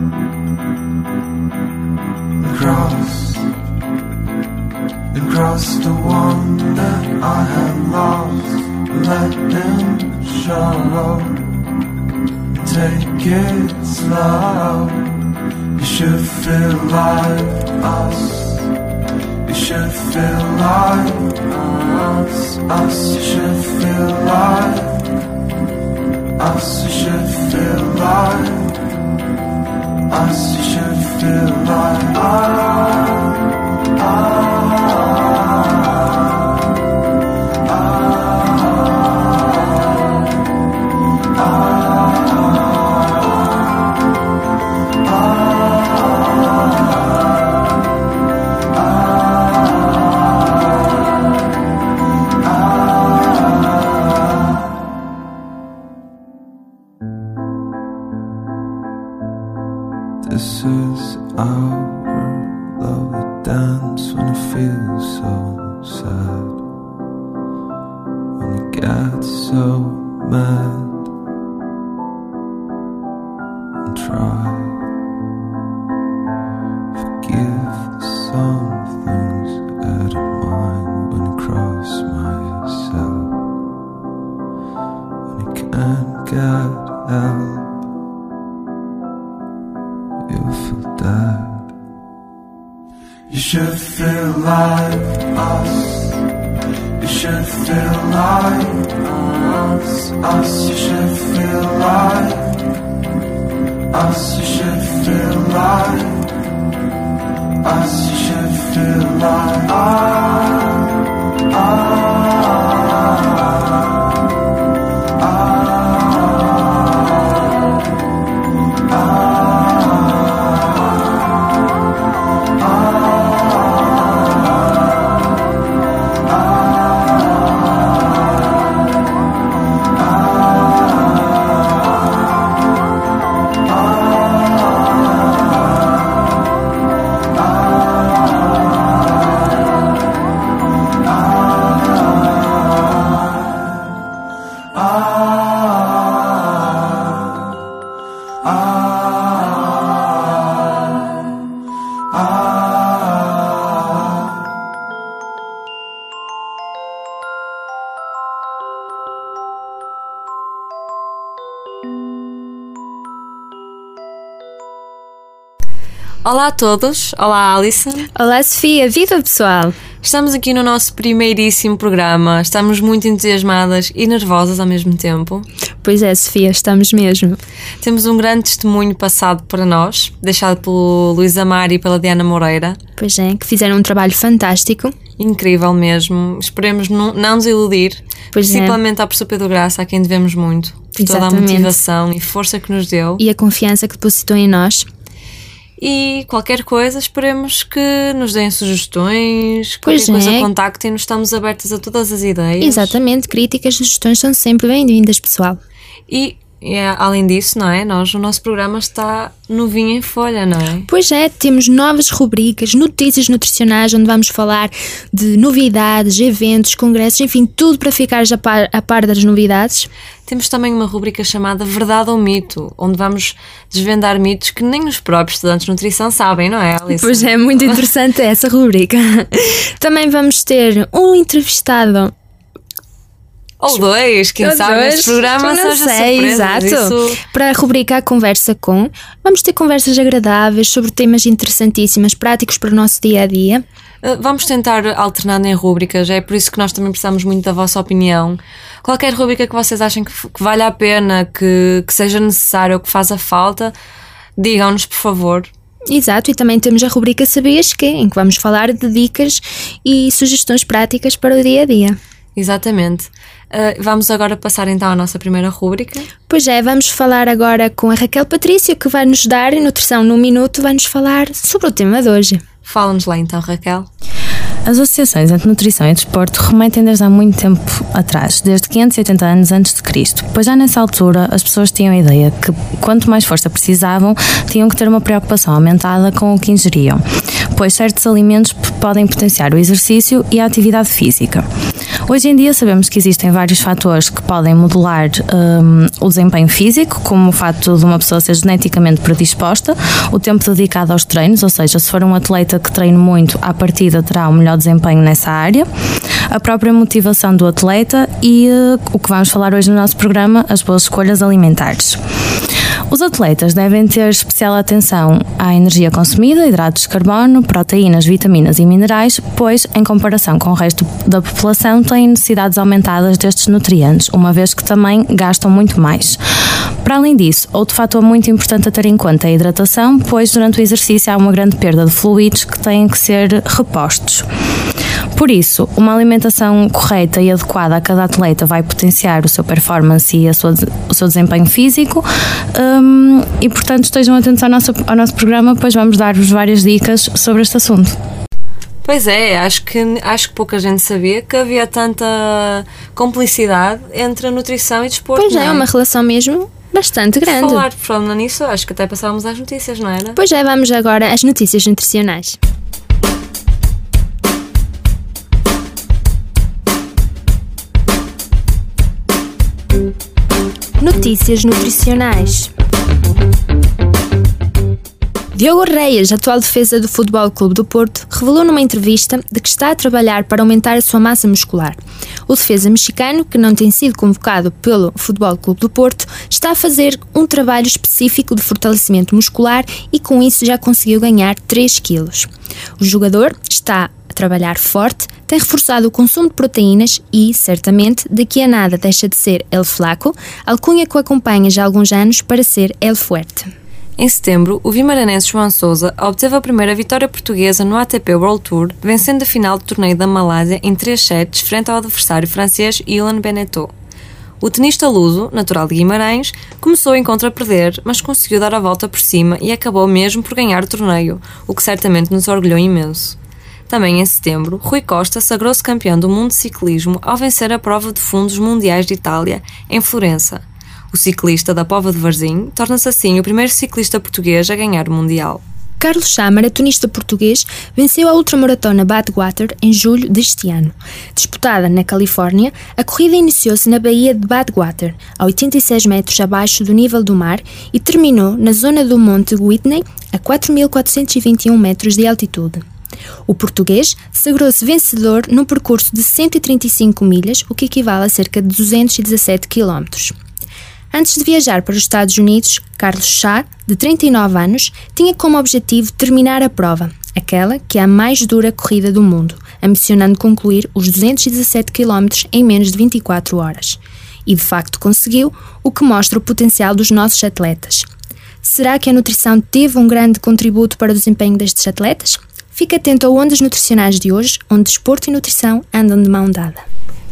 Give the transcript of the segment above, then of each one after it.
Slow. Across, and cross the one that I had lost. Let him show. Take it slow. You should feel like us. This is our lovely dance when it feels so sad. When you get so mad and try. Forgive some things out of mine when you cross myself. When you can't get help. Dead. You should feel like us. You should feel like us. Us. You should feel like us. You should feel like us. You should feel like I. Olá todos, olá Alison. Olá Sofia, viva pessoal! Estamos aqui no nosso primeiríssimo programa. Estamos muito entusiasmadas e nervosas ao mesmo tempo. Pois é, Sofia, estamos mesmo. Temos um grande testemunho passado para nós, deixado pelo Luís Amar e pela Diana Moreira. Pois é, que fizeram um trabalho fantástico. Incrível mesmo. Esperemos não, não nos iludir. Pois é. principalmente à professor Pedro Graça, a quem devemos muito. Por toda a motivação e força que nos deu. E a confiança que depositou em nós. E qualquer coisa, esperemos que nos deem sugestões, Pois qualquer coisa é. contactem-nos, estamos abertas a todas as ideias. Exatamente, críticas, sugestões são sempre bem-vindas, pessoal. E E é, além disso, não é? Nós, o nosso programa está novinho em folha, não é? Pois é, temos novas rubricas, notícias nutricionais, onde vamos falar de novidades, eventos, congressos, enfim, tudo para ficares a par, a par das novidades. Temos também uma rubrica chamada Verdade ou Mito, onde vamos desvendar mitos que nem os próprios estudantes de nutrição sabem, não é, Alice? Pois é, muito interessante essa rubrica. Também vamos ter um entrevistado Ou dois, quem Ou sabe dois, neste programa seja sei, surpresa. exato. Isso... Para a rubrica A Conversa Com, vamos ter conversas agradáveis sobre temas interessantíssimos, práticos para o nosso dia a dia. Uh, Vamos tentar alternar em rúbricas, é por isso que nós também precisamos muito da vossa opinião. Qualquer rúbrica que vocês achem que, que vale a pena, que, que seja necessário ou que faça falta, digam-nos, por favor. Exato, e também temos a rubrica Sabias Que, em que vamos falar de dicas e sugestões práticas para o dia a dia. Exatamente. Uh, vamos agora passar então à nossa primeira rúbrica. Pois é, vamos falar agora com a Raquel Patrício, que vai nos dar em Nutrição num Minuto, vai nos falar sobre o tema de hoje. Fala-nos lá então, Raquel. As associações entre nutrição e desporto remetem desde há muito tempo atrás, desde 580 anos antes de Cristo, pois já nessa altura as pessoas tinham a ideia que quanto mais força precisavam, tinham que ter uma preocupação aumentada com o que ingeriam, pois certos alimentos podem potenciar o exercício e a atividade física. Hoje em dia sabemos que existem vários fatores que podem modular hum, o desempenho físico, como o facto de uma pessoa ser geneticamente predisposta, o tempo dedicado aos treinos, ou seja, se for um atleta que treine muito, à partida terá um melhor desempenho nessa área, a própria motivação do atleta e eh, o que vamos falar hoje no nosso programa, as boas escolhas alimentares. Os atletas devem ter especial atenção à energia consumida, hidratos de carbono, proteínas, vitaminas e minerais, pois, em comparação com o resto da população, têm necessidades aumentadas destes nutrientes, uma vez que também gastam muito mais. Para além disso, outro fator muito importante a ter em conta é a hidratação, pois durante o exercício há uma grande perda de fluidos que têm que ser repostos. Por isso, uma alimentação correta e adequada a cada atleta vai potenciar o seu performance e a sua- o seu desempenho físico. hum, e, portanto, estejam atentos ao nosso, ao nosso programa, pois vamos dar-vos várias dicas sobre este assunto. Pois é, acho que, acho que pouca gente sabia que havia tanta complicidade entre a nutrição e desporto. Pois não é, é uma relação mesmo bastante grande. Falar por falar nisso, acho que até passávamos às notícias, não era? Pois é, vamos agora às notícias nutricionais. Notícias nutricionais. Diogo Reis, atual defesa do Futebol Clube do Porto, revelou numa entrevista de que está a trabalhar para aumentar a sua massa muscular. O defesa mexicano, que não tem sido convocado pelo Futebol Clube do Porto, está a fazer um trabalho específico de fortalecimento muscular e com isso já conseguiu ganhar 3 quilos. O jogador está a trabalhar forte, tem reforçado o consumo de proteínas e, certamente, daqui a nada deixa de ser El Flaco, alcunha que o acompanha já há alguns anos para ser El Fuerte. Em setembro, o vimaranense João Sousa obteve a primeira vitória portuguesa no ATP World Tour, vencendo a final do torneio da Malásia em 3 sets frente ao adversário francês Ilan Beneteau. O tenista luso, natural de Guimarães, começou o encontro a perder, mas conseguiu dar a volta por cima e acabou mesmo por ganhar o torneio, o que certamente nos orgulhou imenso. Também em setembro, Rui Costa sagrou-se campeão do mundo de ciclismo ao vencer a prova de fundos mundiais de Itália, em Florença. O ciclista da Pova de Varzim torna-se assim o primeiro ciclista português a ganhar o Mundial. Carlos Chamara, tenista português, venceu a ultramaratona Badwater em julho deste ano. Disputada na Califórnia, a corrida iniciou-se na baía de Badwater, a 86 metros abaixo do nível do mar, e terminou na zona do Monte Whitney, a 4.421 metros de altitude. O português sagrou-se vencedor num percurso de 135 milhas, o que equivale a cerca de 217 quilómetros. Antes de viajar para os Estados Unidos, Carlos Chá, de 39 anos, tinha como objetivo terminar a prova, aquela que é a mais dura corrida do mundo, ambicionando concluir os 217 km em menos de 24 horas. E de facto conseguiu, o que mostra o potencial dos nossos atletas. Será que a nutrição teve um grande contributo para o desempenho destes atletas? Fique atento a ondas nutricionais de hoje, onde desporto e nutrição andam de mão dada.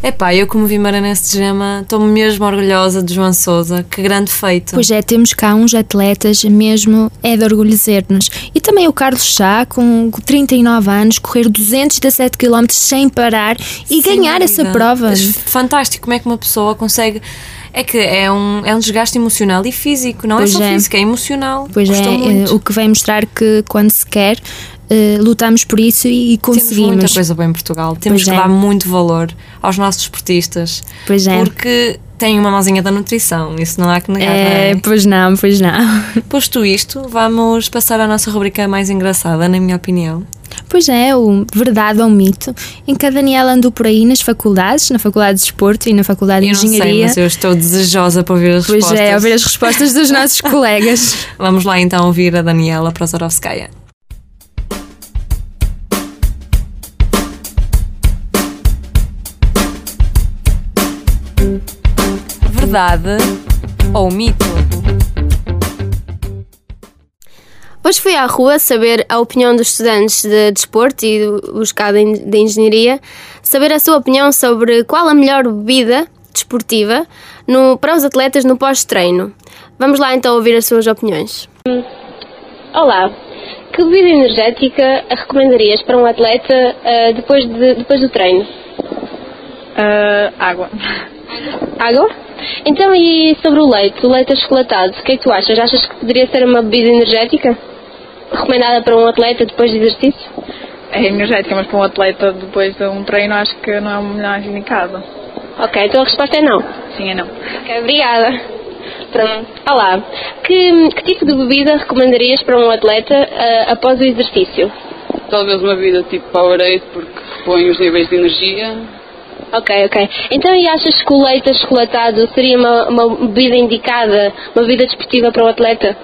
Epá, eu como vimaranense de gema estou mesmo orgulhosa de João Sousa. Que grande feito. Pois é, temos cá uns atletas mesmo, é de orgulhecer-nos. E também o Carlos Chá, com 39 anos, correr 217 km sem parar e Sem ganhar essa prova. Fantástico como é que uma pessoa consegue É que é um, é um desgaste emocional e físico, não Pois é só é. físico, é emocional. Pois Custa é, muito. eh, o que vem mostrar que quando se quer, eh, lutamos por isso e, e Temos muita conseguimos. coisa boa em Portugal. Temos Pois que é. dar muito valor aos nossos esportistas. Pois é. Porque têm uma mãozinha da nutrição, isso não há que negar. É, não é? pois não, pois não. Posto isto, vamos passar à nossa rubrica mais engraçada, na minha opinião. Pois é, o verdade ou mito, em que a Daniela andou por aí nas faculdades, na Faculdade de Desporto e na Faculdade Eu de não sei, Engenharia. mas eu estou desejosa para ouvir as Pois respostas. é, ouvir as respostas dos nossos colegas. Vamos lá então ouvir a Daniela Prozorovskaya. Verdade ou mito? Hoje fui à rua saber a opinião dos estudantes de desporto e os cá de de engenharia, saber a sua opinião sobre qual a melhor bebida desportiva no- para os atletas no pós-treino. Vamos lá então ouvir as suas opiniões. Olá, que bebida energética recomendarias para um atleta ah, depois, de- depois do treino? Ah, água. Água? Então, e sobre o leite, o leite achocolatado, o que é que tu achas? Achas que poderia ser uma bebida energética? Recomendada para um atleta depois de exercício? É energética, mas para um atleta depois de um treino acho que não é o melhor indicado. Ok, então a resposta é não. Sim, é não. Ok, obrigada. Pronto. Olá, que, que tipo de bebida recomendarias para um atleta ah, após o exercício? Talvez uma bebida tipo Powerade, porque repõe os níveis de energia. Ok, ok. Então, e achas que o leite achocolatado seria uma, uma bebida indicada, uma bebida desportiva para um atleta?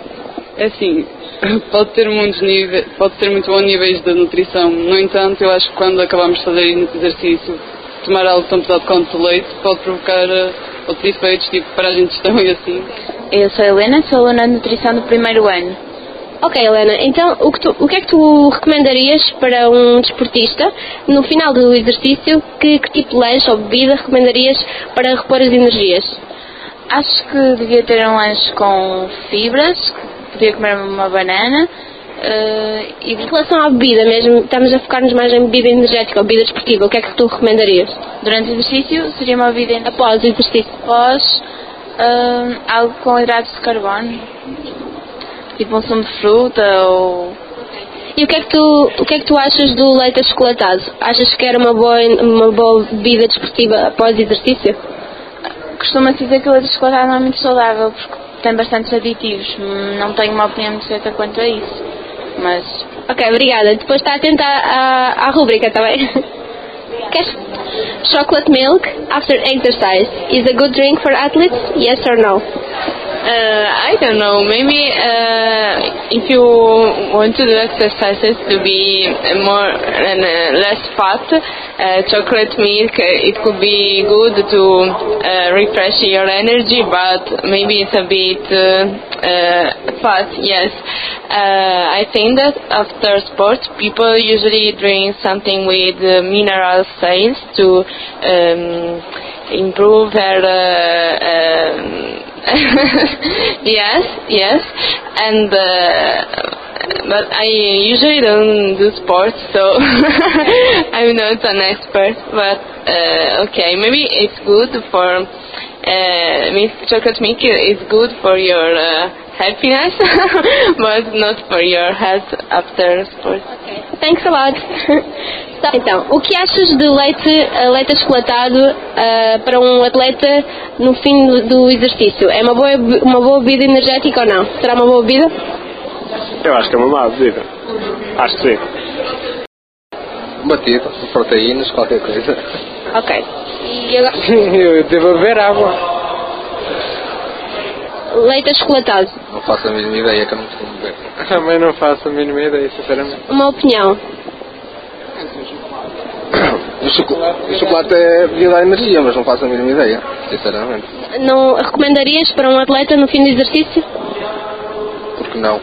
É assim, pode ter muitos níveis, pode ter muito bons níveis de nutrição. No entanto, eu acho que quando acabamos de fazer exercício, tomar algo tão pesado quanto o leite pode provocar eh, outros efeitos, tipo paragem de digestão e assim. Eu sou a Helena, sou aluna de nutrição do primeiro ano. Ok, Helena, então o que, tu- o que é que tu recomendarias para um desportista no final do exercício? Que, que tipo de lanche ou bebida recomendarias para repor as energias? Acho que devia ter um lanche com fibras, podia comer uma banana eh, e Em relação à bebida mesmo, estamos a focar-nos mais em bebida energética ou bebida desportiva. O que é que tu recomendarias durante o exercício seria uma bebida após o exercício? após eh, algo com hidratos de carbono, tipo um sumo de fruta ou E o que, é que tu, o que é que tu achas do leite achocolatado? Achas que era uma boa, uma boa bebida desportiva após exercício? costuma-se dizer que o leite de chocolate não é muito saudável porque tem bastantes aditivos. Não tenho uma opinião muito certa quanto a isso, mas Ok, obrigada. Depois está atenta à, à, à rúbrica, está bem? Chocolate milk after exercise is a good drink for athletes? Yes or no? Uh, I don't know. Maybe uh, if you want to do exercises to be more and uh, less fat, uh, chocolate milk uh, it could be good to uh, refresh your energy, but maybe it's a bit fat. Yes, I think that after sports, people usually drink something with uh, sales to um, improve her. Uh, um, yes, yes, and uh, but I usually don't do sports, so I'm not an expert. But uh, okay, maybe it's good for uh, chocolate milk is good for your uh, happiness, but not for your health after sports. Thanks a lot. Tá, Então, o que achas de leite, eh, leite achocolatado eh, para um atleta no fim do, do exercício? É uma boa, uma boa bebida energética ou não? Será uma boa bebida? Eu acho que é uma má bebida. Acho que sim. Batido, proteínas, qualquer coisa. Ok. E agora, Eu devo beber água. leite achocolatado. Não faço a mínima ideia que eu não costumo beber. Também não faço a mínima ideia, sinceramente. Uma opinião. O chocolate, o chocolate é bebida à energia, mas não faço a mínima ideia, sinceramente. Não recomendarias para um atleta no fim do exercício? Porque não?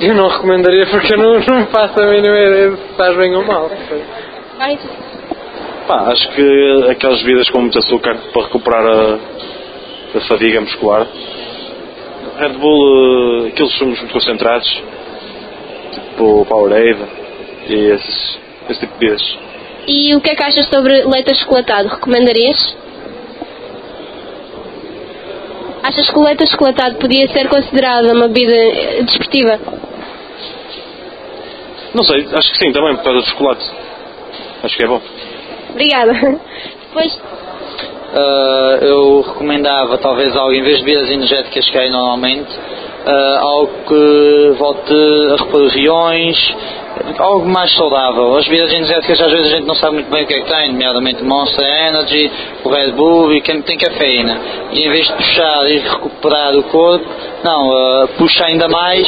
Eu não recomendaria porque eu não, não faço a mínima ideia se faz bem ou mal. Vai. Pá, acho que aquelas bebidas com muito açúcar para recuperar a, a fadiga muscular. Red Bull, eh, aqueles sumos muito concentrados, tipo Powerade e esses, esse tipo de bebidas. E o que é que achas sobre leite achocolatado? Recomendarias? Achas que o leite achocolatado podia ser considerado uma bebida eh, desportiva? Não sei, acho que sim, também por causa do chocolate. Acho que é bom. Obrigada. Depois, Uh, eu recomendava talvez algo, em vez de bebidas energéticas que normalmente, algo que volte a repor riões, algo mais saudável. As bebidas energéticas às vezes a gente não sabe muito bem o que é que tem, nomeadamente Monster Energy, o Red Bull e quem tem cafeína. E em vez de puxar e recuperar o corpo, não, uh, puxa ainda mais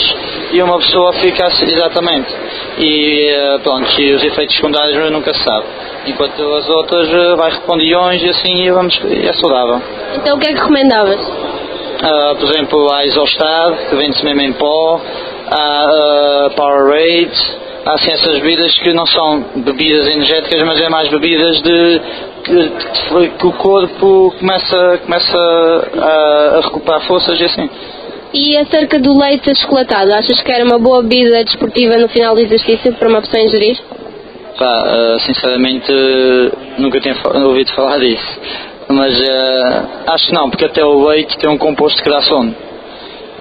e uma pessoa fica assim, exatamente. E uh, pronto, e os efeitos secundários nunca se sabe. Enquanto as outras uh, vai iões e assim vamos, é saudável. então o que é que recomendavas? Uh, por exemplo, a Isostar, que vende-se mesmo em pó, a uh, Powerade, há assim essas bebidas que não são bebidas energéticas, mas é mais bebidas de que, que- o corpo começa, começa a, a recuperar forças e assim. E acerca do leite achocolatado, achas que era uma boa bebida desportiva no final do exercício para uma pessoa ingerir? Pá, uh, sinceramente nunca tinha ouvido falar disso. Mas uh, acho que não, porque até o leite tem um composto que dá sono.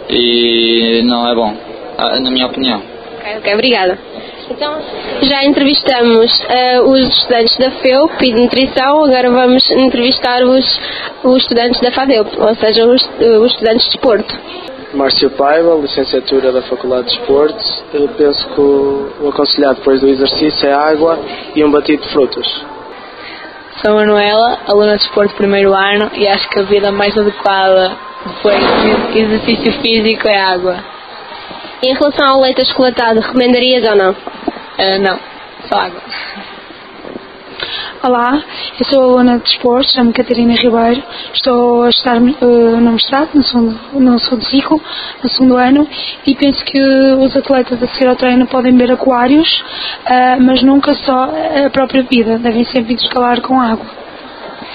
E não é bom, na minha opinião. Ok, ok, obrigada. Então, já entrevistamos eh, os estudantes da FEUP e de nutrição, agora vamos entrevistar os, os estudantes da FADEUP, ou seja, os, os estudantes de desporto. Márcio Paiva, licenciatura da Faculdade de Esportes. Eu penso que o, o aconselhado depois do exercício é água e um batido de frutas. Sou Manuela, aluna de esporte primeiro ano e acho que a vida mais adequada depois do exercício físico é água. Em relação ao leite achocolatado, recomendarias ou não? Eh, não, só água. Olá, eu sou aluna de desportos, chamo-me Catarina Ribeiro, estou a estudar eh, no mestrado, no segundo, no segundo ciclo, no segundo ano, e penso que os atletas a seguir ao treino podem beber aquários, eh, mas nunca só a própria bebida, devem sempre intercalar com água.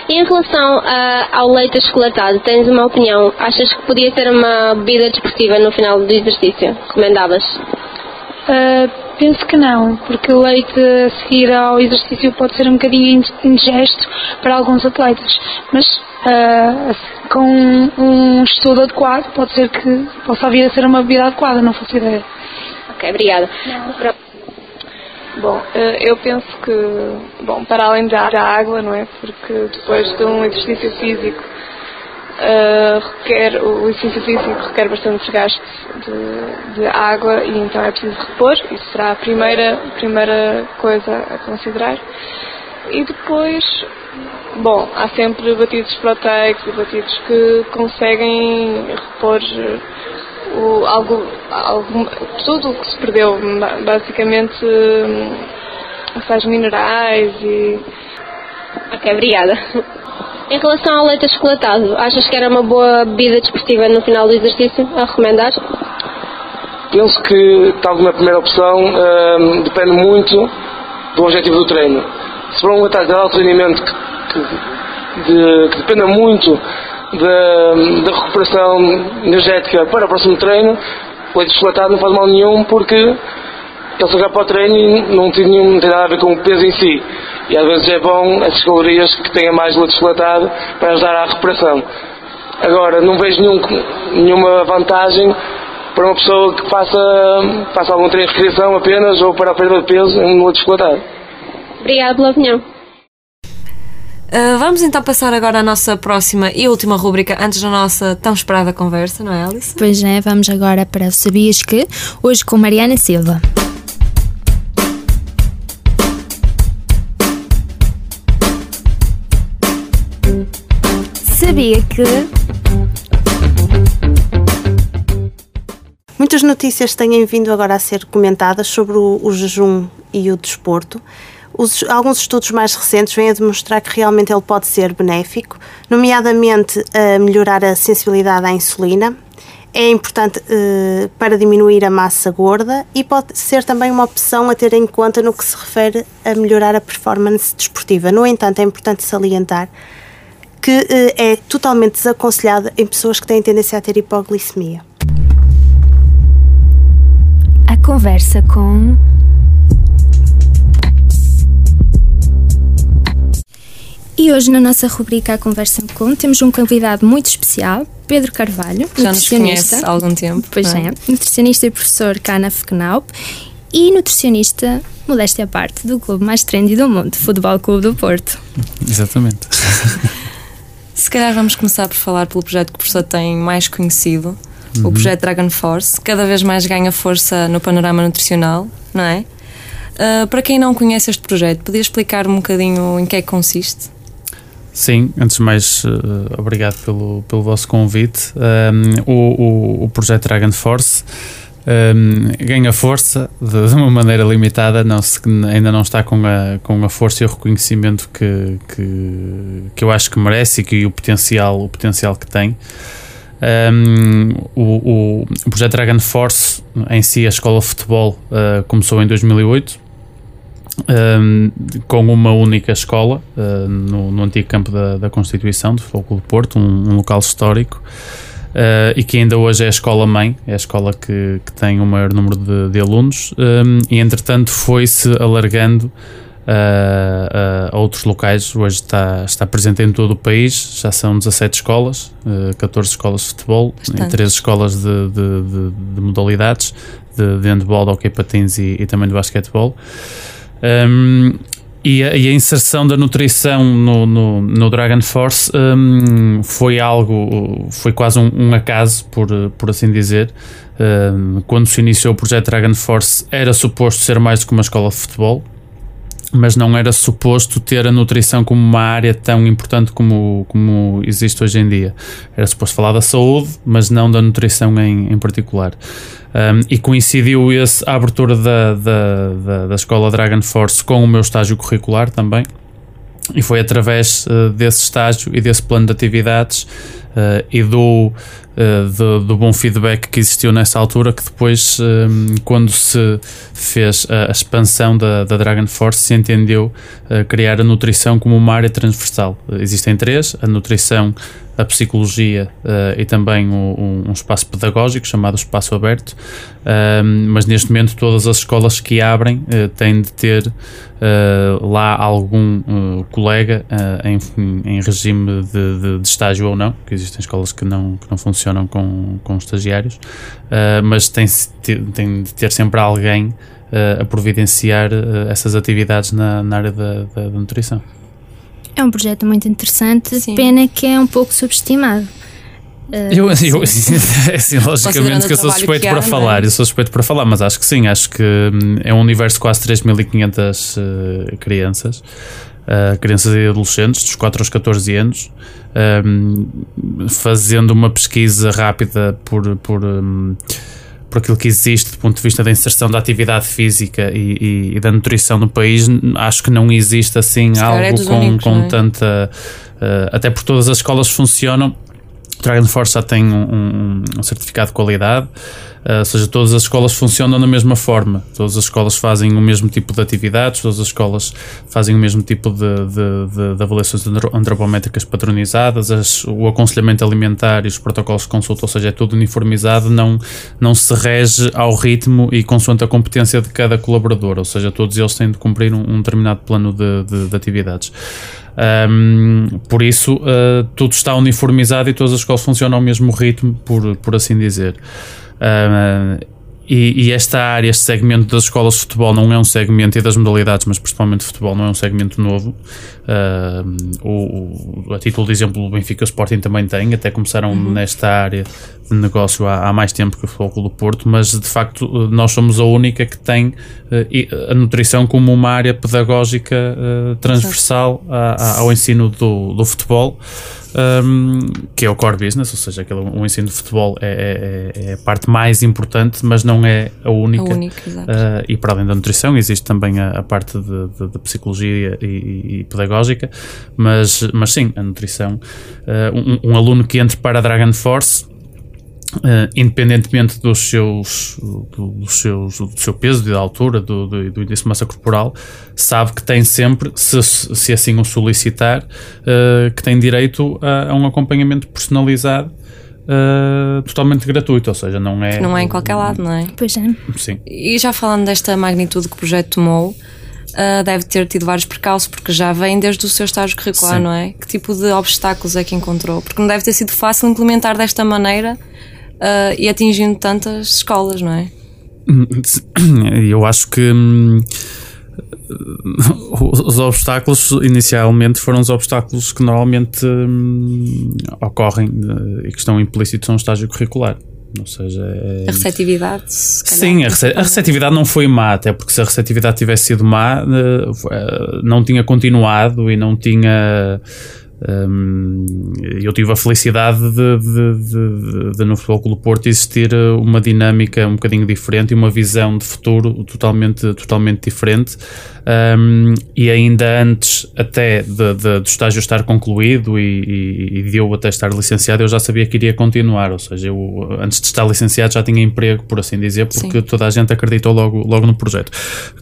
E em relação ah, ao leite achocolatado, tens uma opinião? Achas que podia ser uma bebida desportiva no final do exercício? Recomendavas? Penso que não, porque o leite a seguir ao exercício pode ser um bocadinho indigesto para alguns atletas, mas uh, com um estudo adequado pode ser que possa vir a ser uma bebida adequada, não faço ideia. Ok, obrigada. Bom, eh, eu penso que, bom, para além da da água, não é? Porque depois de um exercício físico, eh, requer, o exercício físico requer bastante desgaste de, de água e então é preciso repor. Isso será a primeira, primeira coisa a considerar. E depois, bom, há sempre batidos proteicos e batidos que conseguem repor o, algo, algo, tudo o que se perdeu, ba- basicamente hum, sais minerais e. Ok, obrigada. Em relação ao leite achocolatado, achas que era uma boa bebida desportiva no final do exercício a recomendar? Penso que, tal como a primeira opção, hum, depende muito do objetivo do treino. Se for um atleta de alto rendimento que, que, de- que dependa muito da, da recuperação energética para o próximo treino, o leite chocolatado não faz mal nenhum porque ele só vai para o treino e não tem, nenhum, não tem nada a ver com o peso em si. E às vezes é bom essas calorias que tenham mais chocolatado para ajudar à recuperação. Agora, não vejo nenhum- nenhuma vantagem para uma pessoa que faça, faça algum treino de recreação apenas ou para a perda de peso em leite chocolatado. Obrigada pela opinião. Uh, vamos então passar agora à nossa próxima e última rúbrica antes da nossa tão esperada conversa, não é, Alice? Pois é, vamos agora para o Sabias Que, hoje com Mariana Silva. Sabia que. Muitas notícias têm vindo agora a ser comentadas sobre o, o jejum e o desporto. Os- alguns estudos mais recentes vêm a demonstrar que realmente ele pode ser benéfico, nomeadamente a melhorar a sensibilidade à insulina. É importante eh, para diminuir a massa gorda e pode ser também uma opção a ter em conta no que se refere a melhorar a performance desportiva. No entanto, é importante salientar que eh, é totalmente desaconselhado em pessoas que têm tendência a ter hipoglicemia. A conversa com. E hoje na nossa rubrica A Conversa com temos um convidado muito especial, Pedro Carvalho, Já nos nutricionista. conhece há algum tempo. Pois não é, nutricionista e professor Cana Feknaup e nutricionista, modéstia à parte, do clube mais trendy do mundo, Futebol Clube do Porto. Exatamente. Se calhar vamos começar por falar pelo projeto que o professor tem mais conhecido, o Uhum. projeto Dragon Force, cada vez mais ganha força no panorama nutricional, não é? Ah, para quem não conhece este projeto, podia explicar um bocadinho em que é que consiste? Sim, antes de mais, eh, obrigado pelo, pelo vosso convite. Um, o, o, o projeto Dragon Force um, ganha força de, de uma maneira limitada, não se, ainda não está com a, com a força e o reconhecimento que, que, que eu acho que merece e, que, o, potencial, o potencial que tem. Um, o, o, projeto Dragon Force, em si, a escola de futebol, uh, começou em 2008 um, com uma única escola uh, no, no antigo campo da, da Constituição, do Clube do Porto, um, um local histórico. Uh, e que ainda hoje é a escola-mãe, é a escola que, que tem o maior número de, de alunos, um, e entretanto foi-se alargando uh, a outros locais. Hoje está, está presente em todo o país, já são 17 escolas, uh, 14 escolas de futebol Bastante. e 13 escolas de, de, de, de modalidades, de, de handball, de hockey patins e, e também de basquetebol. Um, e, a, e a inserção da nutrição no, no, no Dragon Force um, foi algo, foi quase um, um acaso, por, por assim dizer. Um, quando se iniciou o projeto Dragon Force, era suposto ser mais do que uma escola de futebol, mas não era suposto ter a nutrição como uma área tão importante como, como existe hoje em dia. Era suposto falar da saúde, mas não da nutrição em, em particular. Um, e coincidiu esse, a abertura da, da, da, da escola Dragon Force com o meu estágio curricular também. E foi através uh, desse estágio e desse plano de atividades uh, e do, uh, do, do, bom feedback que existiu nessa altura que depois, um, quando se fez a, expansão da, da, Dragon Force, se entendeu criar a nutrição como uma área transversal. existem três: a nutrição, a psicologia e também um, um, espaço pedagógico chamado Espaço Aberto. mas neste momento, todas as escolas que abrem têm de ter lá algum colega em, em, regime de, de, de estágio ou não, que existem escolas que não, que não funcionam com, com estagiários, uh, mas tem, tem de ter sempre alguém uh, a providenciar uh, essas atividades na, na área da, da, da, nutrição. É um projeto muito interessante, Sim. pena que é um pouco subestimado. eu, eu assim, logicamente que eu sou suspeito para falar, eu sou suspeito para falar, mas acho que sim, acho que hum, é um universo de quase 3.500 crianças. Uh, crianças e adolescentes, dos 4 aos 14 anos, um, fazendo uma pesquisa rápida por, por, um, por aquilo que existe do ponto de vista da inserção da atividade física e, e, e da nutrição no país, acho que não existe assim Se algo é com, únicos, com é? tanta. Uh, até por todas as escolas funcionam. Dragon Force já tem um, um, certificado de qualidade, uh, ou seja, todas as escolas funcionam da mesma forma, todas as escolas fazem o mesmo tipo de atividades, todas as escolas fazem o mesmo tipo de, de, de, de avaliações antropométricas padronizadas, as, o aconselhamento alimentar e os protocolos de consulta, ou seja, é tudo uniformizado, não, não se rege ao ritmo e consoante a competência de cada colaborador, ou seja, todos eles têm de cumprir um, um determinado plano de, de atividades. Um, por isso, uh, tudo está uniformizado e todas as escolas funcionam ao mesmo ritmo, por, por assim dizer. Uh, e, e, esta área, este segmento das escolas de futebol não é um segmento, e das modalidades, mas principalmente de futebol, não é um segmento novo. Uh, o, o, a título de exemplo, o Benfica Sporting também têm, até começaram uhum. nesta área de negócio há, há, mais tempo que o Futebol Clube do Porto, mas de facto nós somos a única que tem uh, a nutrição como uma área pedagógica uh, transversal a, a, ao ensino do, do futebol. Um, que é o core business, ou seja, aquele, o ensino de futebol é, é, é, a parte mais importante, mas não é a única. A única uh, e para além da nutrição, existe também a, a parte de, de, de psicologia e, e, pedagógica, mas, mas sim, a nutrição. Uh, um, um, aluno que entre para a Dragon Force. Uh, independentemente dos seus, do, dos seus, do seu peso, da altura, do, do, do, índice de massa corporal, sabe que tem sempre, se, se assim o solicitar, uh, que tem direito a, a, um acompanhamento personalizado uh, totalmente gratuito, ou seja, não é. Não é em qualquer lado, não é? Pois é. Sim. E já falando desta magnitude que o projeto tomou, uh, deve ter tido vários percalços, porque já vem desde o seu estágio curricular, Sim. não é? Que tipo de obstáculos é que encontrou? Porque não deve ter sido fácil implementar desta maneira uh, e atingindo tantas escolas, não é? Eu acho que hum, os obstáculos inicialmente foram os obstáculos que normalmente hum, ocorrem eh, e que estão implícitos num estágio curricular. Ou seja, é- A receptividade, se calhar, Sim, a, rece- a receptividade não foi má, até porque se a receptividade tivesse sido má, eh, não tinha continuado e não tinha. Hum, eu tive a felicidade de, de- de- de no Futebol Clube Porto existir eh, uma dinâmica um bocadinho diferente e uma visão de futuro totalmente, totalmente diferente. Hum, e ainda antes até do estágio estar concluído e, e- e de eu até estar licenciado, eu já sabia que iria continuar. Ou seja, eu antes de estar licenciado já tinha emprego, por assim dizer, porque Sim. toda a gente acreditou logo, logo no projeto.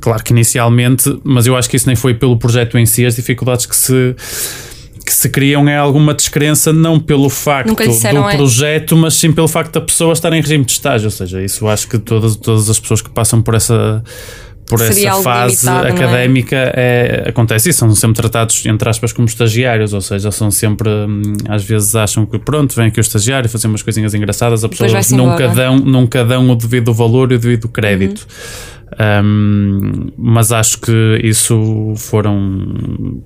Claro que inicialmente, mas eu acho que isso nem foi pelo projeto em si, as dificuldades que se que se criam é alguma descrença não pelo facto disseram, do é? projeto, mas sim pelo facto da pessoa estar em regime de estágio. Ou seja, isso acho que todas, todas as pessoas que passam por essa por Seria essa fase limitado, é? académica é? acontece isso, são sempre tratados entre aspas como estagiários, ou seja, são sempre hum, às vezes acham que pronto, vem aqui o estagiário fazer umas coisinhas engraçadas, a pessoa nunca embora. dão, nunca dão o devido valor e o devido crédito. Hum, mas acho que isso foram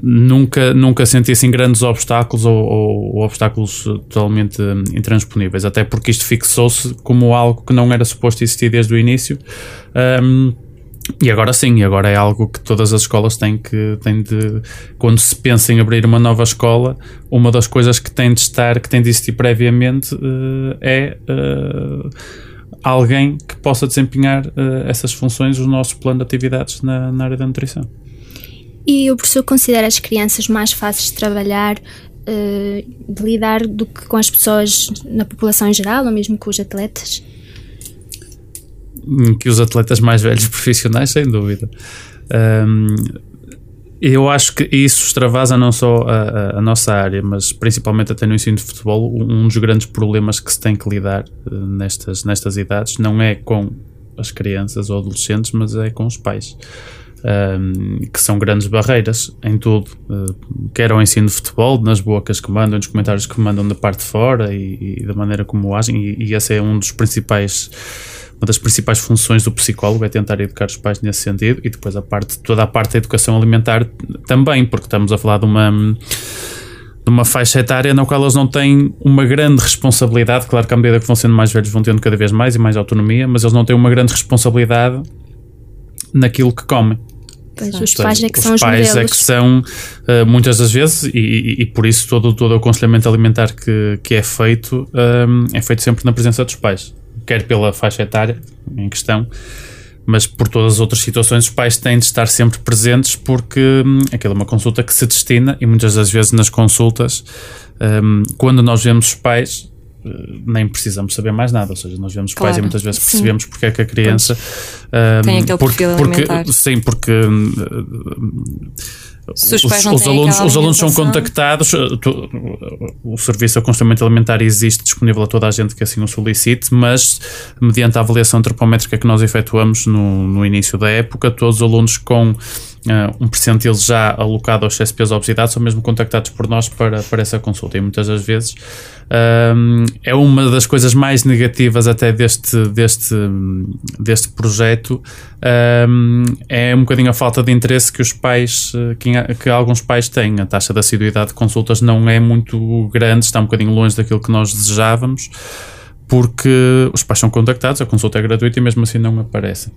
nunca, nunca senti assim grandes obstáculos ou, ou- ou obstáculos totalmente hum, intransponíveis, até porque isto fixou-se como algo que não era suposto existir desde o início. Hum, e agora sim, agora é algo que todas as escolas têm que têm de quando se pensa em abrir uma nova escola, uma das coisas que tem de estar, que tem de existir previamente eh, é eh, alguém que possa desempenhar eh, essas funções, o nosso plano de atividades na, na área da nutrição. E o professor considera as crianças mais fáceis de trabalhar, eh, de lidar, do que com as pessoas na população em geral, ou mesmo com os atletas? que os atletas mais velhos profissionais, sem dúvida. Um, eu acho que isso extravasa não só a, a- a nossa área, mas principalmente até no ensino de futebol. Um dos grandes problemas que se tem que lidar eh, nestas, nestas idades não é com as crianças ou adolescentes, mas é com os pais. Um, que são grandes barreiras em tudo, uh, quer ao ensino de futebol, nas bocas que mandam, nos comentários que mandam da parte de fora e, e da maneira como agem, e, e esse é um dos principais uma das principais funções do psicólogo é tentar educar os pais nesse sentido e depois a parte, toda a parte da educação alimentar também, porque estamos a falar de uma de uma faixa etária na qual eles não têm uma grande responsabilidade, claro que à medida que vão sendo mais velhos vão tendo cada vez mais e mais autonomia, mas eles não têm uma grande responsabilidade naquilo que comem. Pois, os pais é que são os pais é modelos. que são uh, muitas das vezes e, e- por isso todo, todo o aconselhamento alimentar que, que é feito um, é feito sempre na presença dos pais quer pela faixa etária em questão mas por todas as outras situações os pais têm de estar sempre presentes porque hum, aquilo é uma consulta que se destina e muitas das vezes nas consultas hum, quando nós vemos os pais eh, nem precisamos saber mais nada, ou seja, nós vemos os pais Claro, e muitas vezes sim. percebemos porque é que a criança Tem aquele porque, perfil porque, alimentar. sim, porque os os, alunos, os alunos são contactados, eh, tu- o serviço de aconselhamento alimentar existe disponível a toda a gente que assim o solicite, mas mediante a avaliação antropométrica que nós efetuamos no, no início da época, todos os alunos com um percentil já alocado aos CSPs obesidade são mesmo contactados por nós para, para essa consulta e muitas das vezes hum, é uma das coisas mais negativas até deste, deste, deste projeto. Hum, é um bocadinho a falta de interesse que os pais que, que alguns pais têm. A taxa de assiduidade de consultas não é muito grande, está um bocadinho longe daquilo que nós desejávamos porque os pais são contactados, a consulta é gratuita e mesmo assim não aparecem.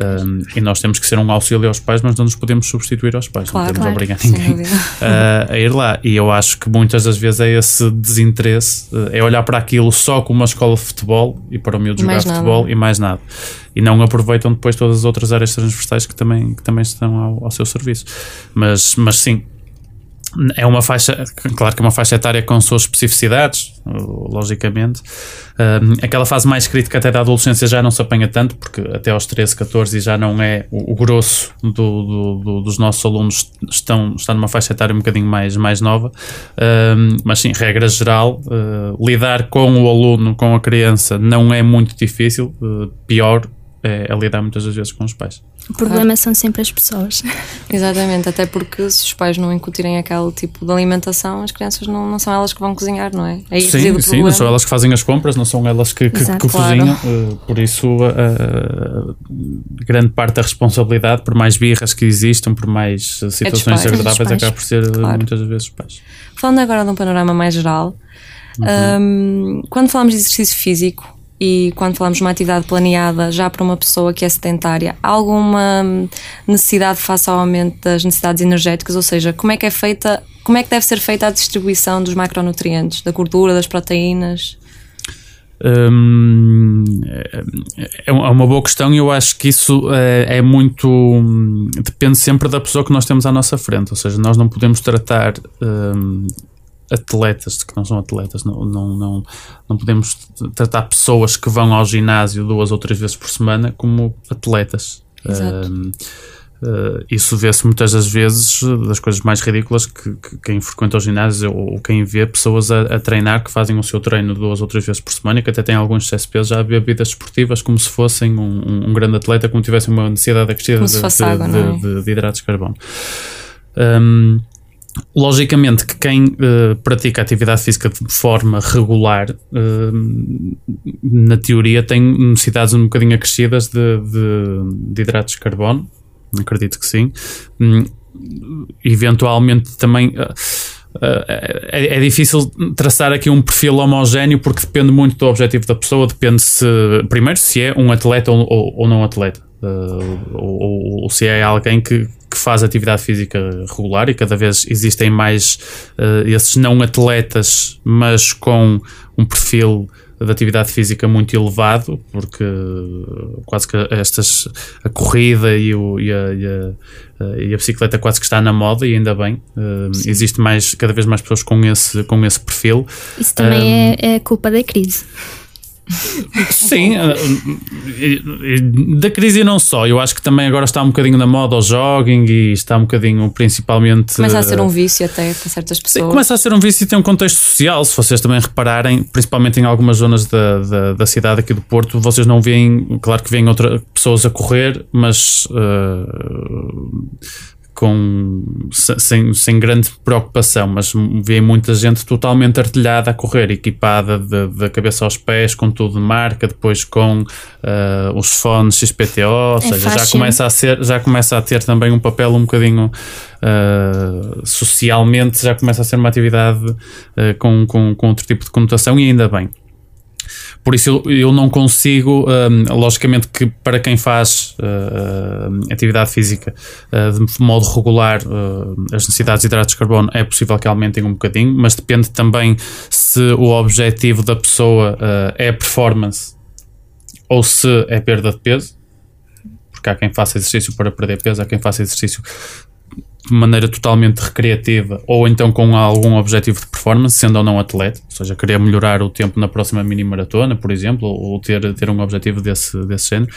Um, e nós temos que ser um auxílio aos pais, mas não nos podemos substituir aos pais, Claro, não podemos claro, obrigar ninguém uh, a ir lá. E eu acho que muitas das vezes é esse desinteresse, uh, é olhar para aquilo só como uma escola de futebol e para o miúdo jogar nada. futebol e mais nada. E não aproveitam depois todas as outras áreas transversais que também, que também estão ao, ao seu serviço. Mas, mas sim, é uma faixa, claro que é uma faixa etária com suas especificidades, logicamente. Aquela fase mais crítica até da adolescência já não se apanha tanto, porque até aos 13, 14 já não é o, o grosso do, do- do- dos nossos alunos estão, está numa faixa etária um bocadinho mais, mais nova. Mas sim, regra geral, uh, lidar com o aluno, com a criança, não é muito difícil. Uh, pior é, é lidar muitas das vezes com os pais. O problema são sempre as pessoas. Exatamente, até porque se os pais não incutirem aquele tipo de alimentação, as crianças não, não são elas que vão cozinhar, não é? é sim, sim, não são elas que fazem as compras, não são elas que, que, Exato, que claro. cozinham, uh, por isso uh, grande parte da responsabilidade, por mais birras que existam, por mais situações é desagradáveis, acaba por ser claro. muitas vezes os pais. Falando agora de um panorama mais geral, uhum. um, quando falamos de exercício físico, e quando falamos de uma atividade planeada já para uma pessoa que é sedentária, há alguma necessidade face ao aumento das necessidades energéticas? Ou seja, como é que é feita, como é que deve ser feita a distribuição dos macronutrientes, da gordura, das proteínas? Hum, é uma boa questão e eu acho que isso é, é, muito. depende sempre da pessoa que nós temos à nossa frente. Ou seja, nós não podemos tratar hum, atletas que não são atletas, não, não, não, não podemos tratar pessoas que vão ao ginásio duas ou três vezes por semana como atletas. Uh, isso vê-se muitas das vezes das coisas mais ridículas que, que quem frequenta o ginásio ou quem vê pessoas a, a, treinar que fazem o seu treino duas ou três vezes por semana e que até têm alguns excesso de peso já a bebidas esportivas como se fossem um, um, grande atleta, como tivessem uma necessidade acrescida de, de, água, de, é? de, hidratos de carbono. Um, Logicamente que quem uh, pratica atividade física de forma regular, uh, na teoria, tem necessidades um bocadinho acrescidas de, de, de hidratos de carbono, acredito que sim. Um, eventualmente também. Uh, é, é, difícil traçar aqui um perfil homogéneo porque depende muito do objetivo da pessoa, depende se, primeiro, se é um atleta ou, ou, ou não atleta. Uh, ou, ou, se é alguém que, que, faz atividade física regular e cada vez existem mais uh, esses não atletas, mas com um perfil de atividade física muito elevado, porque quase que estas a corrida e, o, e, a, e, a, e a, bicicleta quase que está na moda e ainda bem uh, existe mais cada vez mais pessoas com esse com esse perfil. Isso também um, é, é culpa da crise. Sim, eh, da crise não só. Eu acho que também agora está um bocadinho na moda o jogging e está um bocadinho principalmente. Começa a ser um vício até para certas pessoas. Sim, começa a ser um vício e tem um contexto social. Se vocês também repararem, principalmente em algumas zonas da, da, da cidade aqui do Porto, vocês não veem, claro que veem outras pessoas a correr, mas. Uh, com, sem, sem grande preocupação, mas vê muita gente totalmente artilhada a correr, equipada de, da cabeça aos pés, com tudo de marca, depois com uh, os fones XPTO, ou é seja, já começa, a ser, já começa a ter também um papel um bocadinho uh, socialmente, já começa a ser uma atividade uh, com, com, com outro tipo de conotação e ainda bem. Por isso eu, eu não consigo, um, logicamente que para quem faz uh, atividade física uh, de modo regular, uh, as necessidades de hidratos de carbono é possível que aumentem um bocadinho, mas depende também se o objetivo da pessoa é performance ou se é perda de peso porque há quem faça exercício para perder peso, há quem faça exercício de maneira totalmente recreativa ou então com algum objetivo de performance, sendo ou não atleta, ou seja, querer melhorar o tempo na próxima mini maratona, por exemplo, ou ter, ter um objetivo desse, desse género.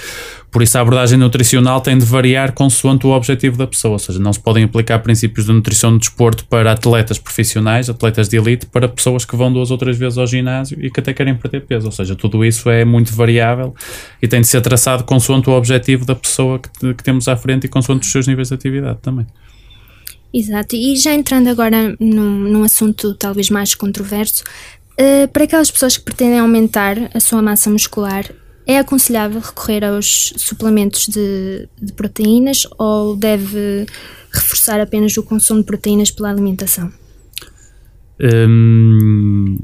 Por isso, a abordagem nutricional tem de variar consoante o objetivo da pessoa, ou seja, não se podem aplicar princípios de nutrição de desporto para atletas profissionais, atletas de elite, para pessoas que vão duas ou três vezes ao ginásio e que até querem perder peso, ou seja, tudo isso é muito variável e tem de ser traçado consoante o objetivo da pessoa que, que temos à frente e consoante os seus níveis de atividade também. Exato, e já entrando agora num, num assunto talvez mais controverso, uh, para aquelas pessoas que pretendem aumentar a sua massa muscular, é aconselhável recorrer aos suplementos de, de proteínas ou deve reforçar apenas o consumo de proteínas pela alimentação? Hum,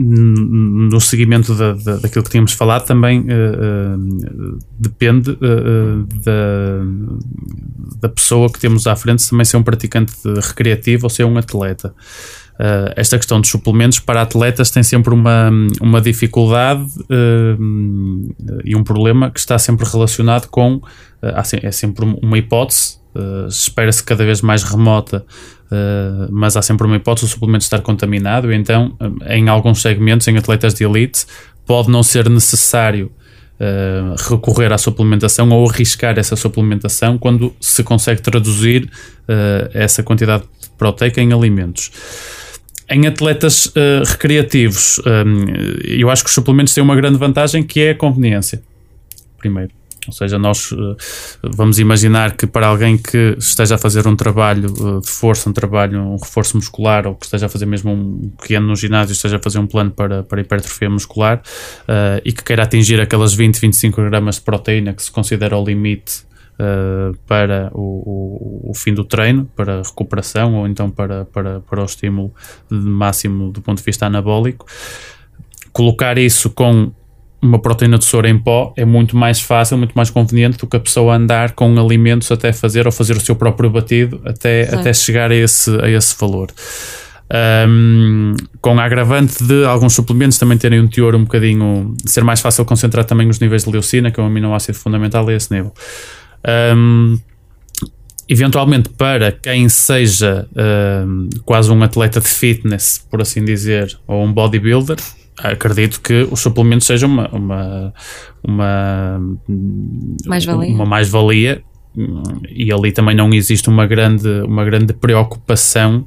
no seguimento da, da, daquilo que tínhamos falado, também uh, uh, depende uh, da, da pessoa que temos à frente, se também ser um praticante recreativo ou ser um atleta. esta questão dos suplementos para atletas tem sempre uma, uma dificuldade e um problema que está sempre relacionado com. é sempre uma hipótese, espera-se cada vez mais remota Uh, mas há sempre uma hipótese do suplemento estar contaminado, então, eh, em alguns segmentos, em atletas de elite, pode não ser necessário uh, recorrer à suplementação ou arriscar essa suplementação quando se consegue traduzir uh, essa quantidade de proteica em alimentos. Em atletas recreativos, um, eu acho que os suplementos têm uma grande vantagem que é a conveniência. primeiro. Ou seja, nós uh, vamos imaginar que para alguém que esteja a fazer um trabalho uh, de força, um trabalho, um reforço muscular, ou que esteja a fazer mesmo um pequeno no ginásio, esteja a fazer um plano para, para hipertrofia muscular uh, e que queira atingir aquelas 20, 25 gramas de proteína que se considera o limite Uh, para o, o, o, fim do treino, para a recuperação ou então para, para, para o estímulo máximo do ponto de vista anabólico. Colocar isso com uma proteína de soro em pó é muito mais fácil, muito mais conveniente do que a pessoa andar com alimentos até fazer ou fazer o seu próprio batido até, até chegar a esse, a esse valor. Um, com a agravante de alguns suplementos também terem um teor um bocadinho ser mais fácil concentrar também os níveis de leucina, que é um aminoácido fundamental a esse nível. Um, eventualmente, para quem seja um, quase um atleta de fitness, por assim dizer, ou um bodybuilder, acredito que os suplementos sejam uma uma uma mais-valia uma mais-valia e ali também não existe uma grande uma grande preocupação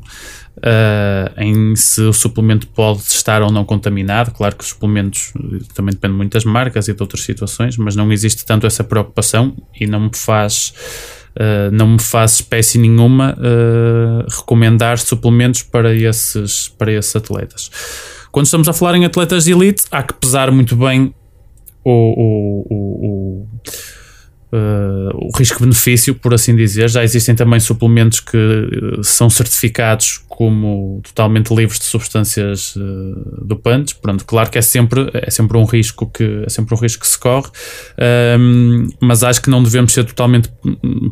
uh, em se o suplemento pode estar ou não contaminado claro que os suplementos também depende muito das marcas e de outras situações mas não existe tanto essa preocupação e não me faz Uh, não me faz espécie nenhuma uh, recomendar suplementos para esses, para esses atletas. Quando estamos a falar em atletas de elite, há que pesar muito bem o, o, o, uh, o risco-benefício, por assim dizer. Já existem também suplementos que uh, são certificados como totalmente livres de substâncias uh, dopantes. Pronto, claro que é sempre, é sempre um risco que é sempre um risco que se corre, um, mas acho que não devemos ser totalmente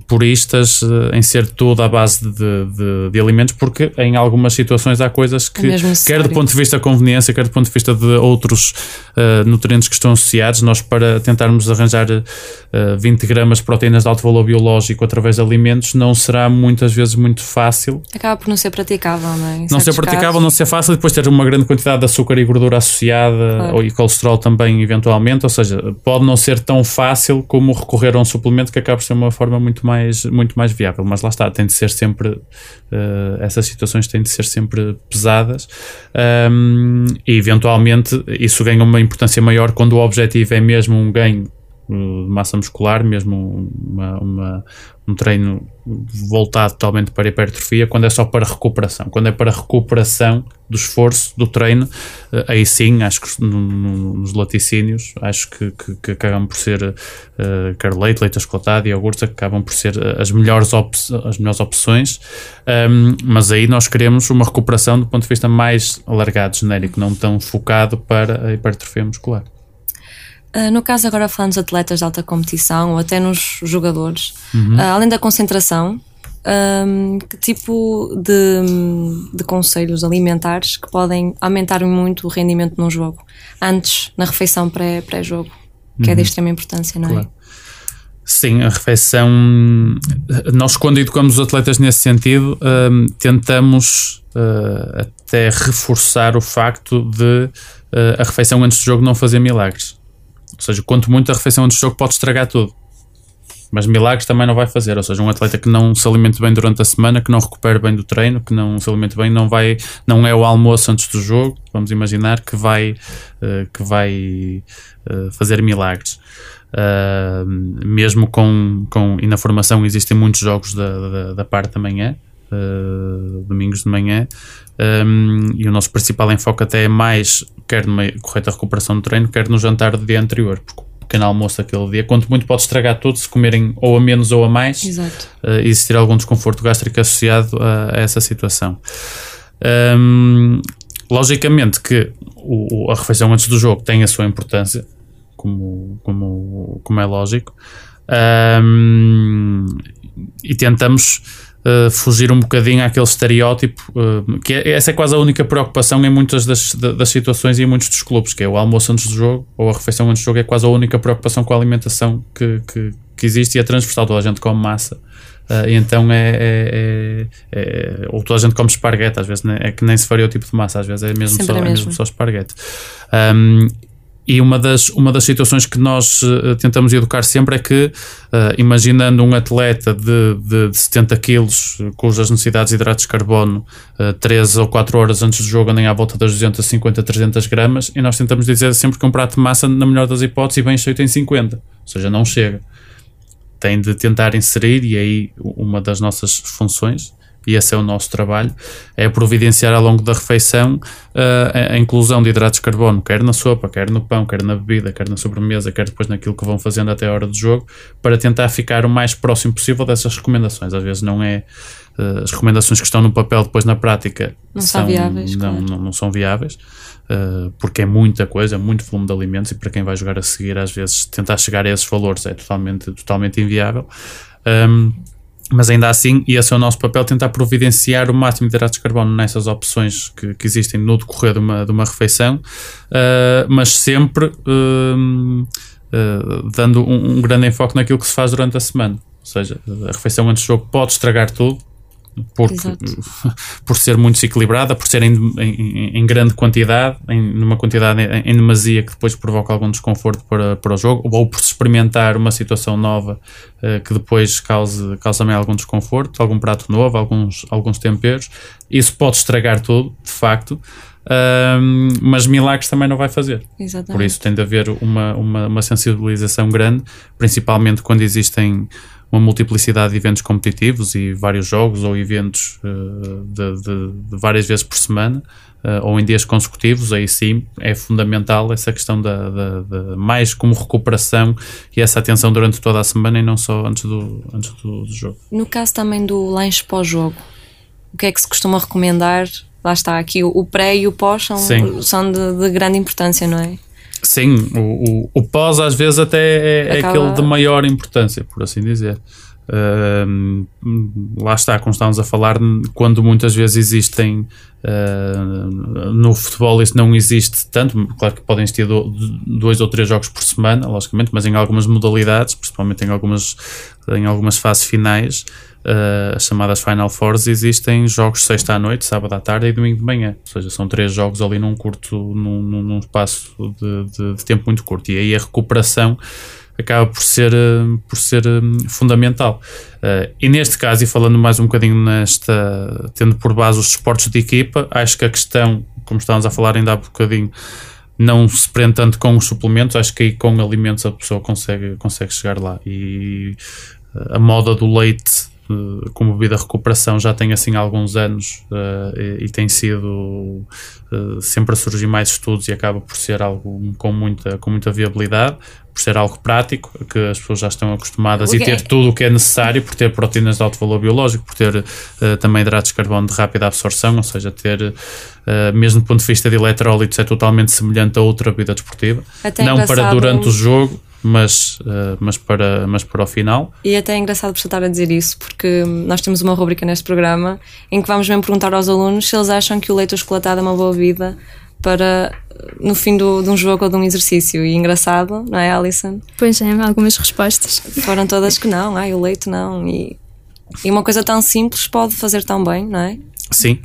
puristas uh, em ser tudo à base de, de, de, alimentos, porque em algumas situações há coisas que, é quer do ponto de vista da conveniência, quer do ponto de vista de outros nutrientes que estão associados, nós para tentarmos arranjar 20 gramas de proteínas de alto valor biológico através de alimentos não será muitas vezes muito fácil. Acaba por não ser praticável, não é? Em não ser praticável, casos. não ser fácil, depois ter uma grande quantidade de açúcar e gordura associada claro. ou, e colesterol também, eventualmente. Ou seja, pode não ser tão fácil como recorrer a um suplemento que acaba por ser uma forma muito mais, muito mais viável. Mas lá está, tem de ser sempre, uh, essas situações têm de ser sempre pesadas um, e eventualmente isso ganha uma importância maior quando o objetivo é mesmo um ganho massa muscular, mesmo uma, uma, um treino voltado totalmente para hipertrofia, quando é só para recuperação. Quando é para recuperação do esforço, do treino, eh, aí sim, acho que no, no, nos laticínios, acho que, que, que acabam por ser uh, quer leite, leite achocolatado e iogurtes, acabam por ser eh, as melhores, op as melhores opções, um, mas aí nós queremos uma recuperação do ponto de vista mais alargado, genérico, não tão focado para a hipertrofia muscular. Uh, no caso, agora falando dos atletas de alta competição ou até nos jogadores, uhum. uh, além da concentração, um, que tipo de, de conselhos alimentares que podem aumentar muito o rendimento num jogo, antes, na refeição pré-jogo, pré que uhum. é de uhum. extrema importância, não é? claro. Sim, a refeição. Nós, quando educamos os atletas nesse sentido, um, tentamos uh, até reforçar o facto de a refeição antes do jogo não fazer milagres. Ou seja, quanto muito a refeição antes do jogo pode estragar tudo. Mas milagres também não vai fazer. Ou seja, um atleta que não se alimente bem durante a semana, que não recupere bem do treino, que não se alimente bem, não vai, não é o almoço antes do jogo. Vamos imaginar que vai, uh, que vai uh, fazer milagres. Uh, mesmo com, com. E na formação existem muitos jogos da, da, da parte da manhã. Uh, domingos de manhã um, e o nosso principal enfoque até é mais quer numa correta recuperação do treino, quer no jantar do dia anterior, porque o pequeno almoço aquele dia, quanto muito pode estragar tudo se comerem ou a menos ou a mais, uh, existir algum desconforto gástrico associado a, a essa situação. Um, logicamente que o, a refeição antes do jogo tem a sua importância, como, como, como é lógico, um, e tentamos uh, fugir um bocadinho àquele estereótipo, uh, que é, essa é quase a única preocupação em muitas das, das situações e em muitos dos clubes, que é o almoço antes do jogo ou a refeição antes do jogo, é quase a única preocupação com a alimentação que, que, que existe e é transversal, toda a gente come massa. Uh, e então é, é, é, é, Ou toda a gente come esparguete, às vezes né? é que nem se faria o tipo de massa, às vezes é mesmo, só, é mesmo. mesmo só esparguete. Um, e uma das, uma das situações que nós uh, tentamos educar sempre é que, uh, imaginando um atleta de, de, de 70 quilos, cujas necessidades de hidratos de carbono uh, 3 ou 4 horas antes do jogo andem à volta das 250, 300 gramas, e nós tentamos dizer sempre que um prato de massa, na melhor das hipóteses, bem cheio tem 50. Ou seja, não chega. Tem de tentar inserir, e aí uma das nossas funções, e esse é o nosso trabalho, é providenciar ao longo da refeição uh, a, inclusão de hidratos de carbono, quer na sopa, quer no pão, quer na bebida, quer na sobremesa, quer depois naquilo que vão fazendo até a hora do jogo, para tentar ficar o mais próximo possível dessas recomendações. Às vezes não é uh, as recomendações que estão no papel depois na prática não são, viáveis, não, claro. não, não, são viáveis. Uh, porque é muita coisa, é muito volume de alimentos e para quem vai jogar a seguir, às vezes tentar chegar a esses valores é totalmente, totalmente inviável. Um, mas ainda assim, e esse é o nosso papel, tentar providenciar o máximo de hidratos de carbono nessas opções que, que existem no decorrer de uma, de uma refeição, uh, mas sempre uh, uh, dando um, um, grande enfoque naquilo que se faz durante a semana. Ou seja, a refeição antes do jogo pode estragar tudo, porque, por ser muito desequilibrada, por ser em, em, em grande quantidade, em, numa quantidade em, em, demasia que depois provoca algum desconforto para, para o jogo, ou por se experimentar uma situação nova uh, que depois cause, cause também algum desconforto, algum prato novo, alguns, alguns temperos. Isso pode estragar tudo, de facto. Um, mas milagres também não vai fazer. Exatamente. Por isso tem de haver uma, uma, uma sensibilização grande, principalmente quando existem uma multiplicidade de eventos competitivos e vários jogos ou eventos uh, de, de, de, várias vezes por semana uh, ou em dias consecutivos, aí sim é fundamental essa questão da, da, da, mais como recuperação e essa atenção durante toda a semana e não só antes do, antes do, do jogo. No caso também do lanche pós-jogo, o que é que se costuma recomendar? Lá está, aqui o pré e o pós são, são de, de grande importância, não é? Sim, o, o, o pós às vezes até é, é aquele de maior importância, por assim dizer. Uh, lá está, como estávamos a falar, quando muitas vezes existem uh, no futebol, isso não existe tanto. Claro que podem existir do, dois ou três jogos por semana, logicamente, mas em algumas modalidades, principalmente em algumas, em algumas fases finais, uh, as chamadas Final Fours, existem jogos sexta à noite, sábado à tarde e domingo de manhã. Ou seja, são três jogos ali num curto, num, num espaço de, de, de tempo muito curto. E aí a recuperação acaba por ser, eh, por ser eh, fundamental. Uh, e neste caso, e falando mais um bocadinho nesta, tendo por base os esportes de equipa, acho que a questão, como estávamos a falar ainda há bocadinho, não se prende tanto com os suplementos, acho que aí com alimentos a pessoa consegue, consegue chegar lá. E a moda do leite como bebida de recuperação já tem assim alguns anos uh, e, e, tem sido uh, sempre a surgir mais estudos e acaba por ser algo com muita, com muita viabilidade, por ser algo prático, que as pessoas já estão acostumadas okay. e ter tudo o que é necessário, por ter proteínas de alto valor biológico, por ter uh, também hidratos de carbono de rápida absorção, ou seja, ter, mesmo do ponto de vista de eletrólitos, é totalmente semelhante a outra bebida desportiva. Até não para durante o jogo mas, uh, mas, para, mas para o final. E até é engraçado por estar a dizer isso, porque nós temos uma rubrica neste programa em que vamos mesmo perguntar aos alunos se eles acham que o leite chocolatado é uma boa vida para no fim do, de um jogo ou de um exercício. E engraçado, não é, Alison? Pois é, algumas respostas. Foram todas que não, ai, o leite não. E, e uma coisa tão simples pode fazer tão bem, não é? Sim,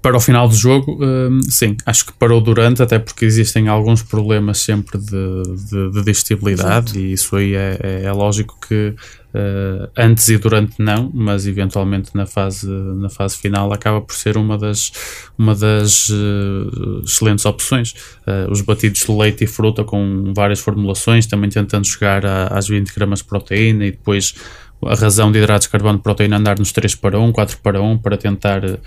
para o final do jogo, hum, sim, acho que parou durante, até porque existem alguns problemas sempre de, de, de digestibilidade Exato. e isso aí é, é, é lógico que uh, antes e durante não, mas eventualmente na fase, na fase final acaba por ser uma das, uma das uh, excelentes opções. Uh, os batidos de leite e fruta com várias formulações, também tentando chegar a, às 20 gramas de proteína e depois a razão de hidratos de carbono de proteína andar nos 3 para 1, 4 para 1, para tentar uh,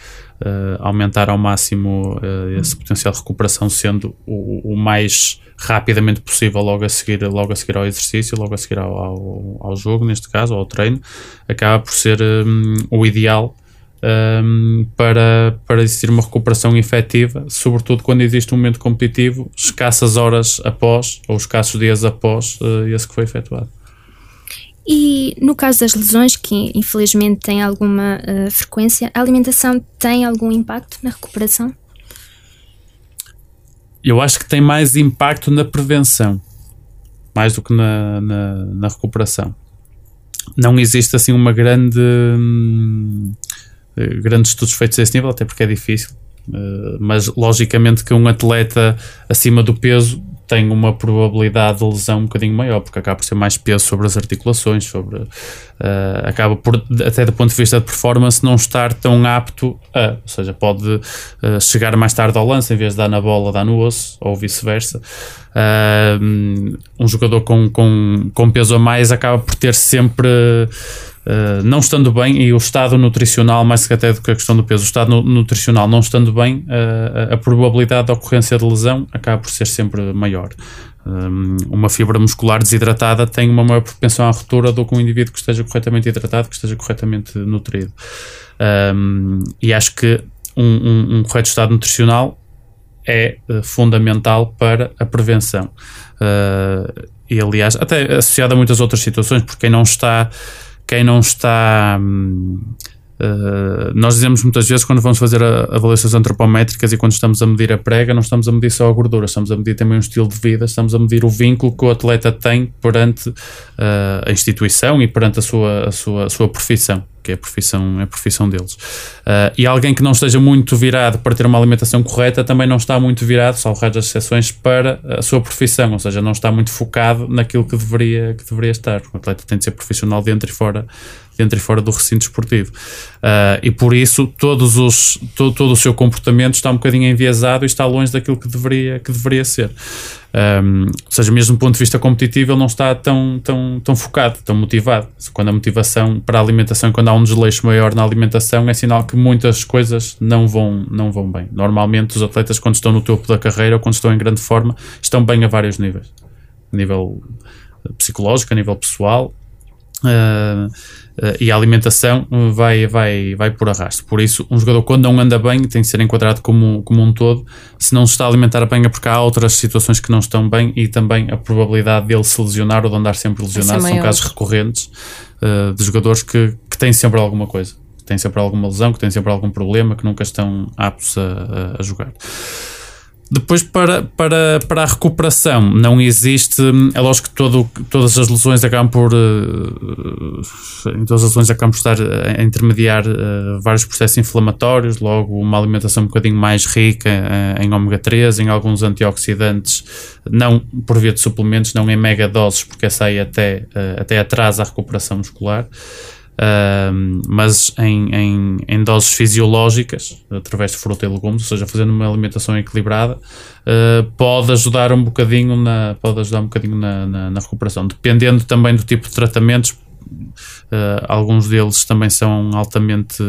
aumentar ao máximo uh, esse potencial de recuperação, sendo o, o, mais rapidamente possível logo a seguir, logo a seguir ao exercício, logo a seguir ao, ao, ao jogo, neste caso, ao treino, acaba por ser um, o ideal um, para, para existir uma recuperação efetiva, sobretudo quando existe um momento competitivo, escassas horas após, ou escassos dias após uh, esse que foi efetuado. E no caso das lesões, que infelizmente têm alguma uh, frequência, a alimentação tem algum impacto na recuperação? Eu acho que tem mais impacto na prevenção, mais do que na, na, na recuperação. Não existe assim uma grande. Hum, grandes estudos feitos a esse nível, até porque é difícil. Uh, mas logicamente que um atleta acima do peso tem uma probabilidade de lesão um bocadinho maior, porque acaba por ser mais peso sobre as articulações, sobre, uh, acaba por, até do ponto de vista de performance, não estar tão apto a, ou seja, pode uh, chegar mais tarde ao lance, em vez de dar na bola, dar no osso, ou vice-versa. Uh, um jogador com, com, com peso a mais acaba por ter sempre Uh, não estando bem, e o estado nutricional, mais que até do que a questão do peso, o estado nutricional não estando bem, uh, a probabilidade de ocorrência de lesão acaba por ser sempre maior. Um, uma fibra muscular desidratada tem uma maior propensão à ruptura do que um indivíduo que esteja corretamente hidratado, que esteja corretamente nutrido. Um, e acho que um, um, um correto estado nutricional é fundamental para a prevenção. e aliás, até associado a muitas outras situações, porque quem não está quem não está. Uh, nós dizemos muitas vezes quando vamos fazer avaliações antropométricas e quando estamos a medir a prega, não estamos a medir só a gordura, estamos a medir também um estilo de vida, estamos a medir o vínculo que o atleta tem perante uh, a instituição e perante a sua, a sua, a sua profissão que é a profissão, é a profissão deles. Uh, e alguém que não esteja muito virado para ter uma alimentação correta também não está muito virado, salvo as exceções, para a sua profissão, ou seja, não está muito focado naquilo que deveria, que deveria estar. O atleta tem de ser profissional dentro e fora, dentro e fora do recinto esportivo. Uh, e por isso todos os, todo, todo o seu comportamento está um bocadinho enviesado e está longe daquilo que deveria, que deveria ser. Um, ou seja, mesmo do ponto de vista competitivo, ele não está tão, tão, tão focado, tão motivado. Quando a motivação para a alimentação, quando há um desleixo maior na alimentação, é sinal que muitas coisas não vão, não vão bem. Normalmente, os atletas, quando estão no topo da carreira ou quando estão em grande forma, estão bem a vários níveis: a nível psicológico, a nível pessoal. Uh, Uh, e a alimentação vai, vai, vai por arrasto. Por isso, um jogador, quando não anda bem, tem que ser enquadrado como, como um todo. Se não se está a alimentar bem, é porque há outras situações que não estão bem e também a probabilidade dele se lesionar ou de andar sempre lesionado são casos recorrentes uh, de jogadores que, que têm sempre alguma coisa. Que têm sempre alguma lesão, que têm sempre algum problema, que nunca estão aptos a, a jogar. Depois, para, para, para a recuperação, não existe. É lógico que todo, todas as lesões acabam por. Uh, todas as lesões acabam por estar a intermediar uh, vários processos inflamatórios, logo uma alimentação um bocadinho mais rica em ômega 3, em alguns antioxidantes, não por via de suplementos, não em mega doses, porque essa aí até, até atrasa a recuperação muscular uh, mas em, em, em, doses fisiológicas, através de fruta e legumes, ou seja, fazendo uma alimentação equilibrada, uh, pode ajudar um bocadinho na, pode ajudar um bocadinho na, na, na recuperação, dependendo também do tipo de tratamentos. Uh, alguns deles também são altamente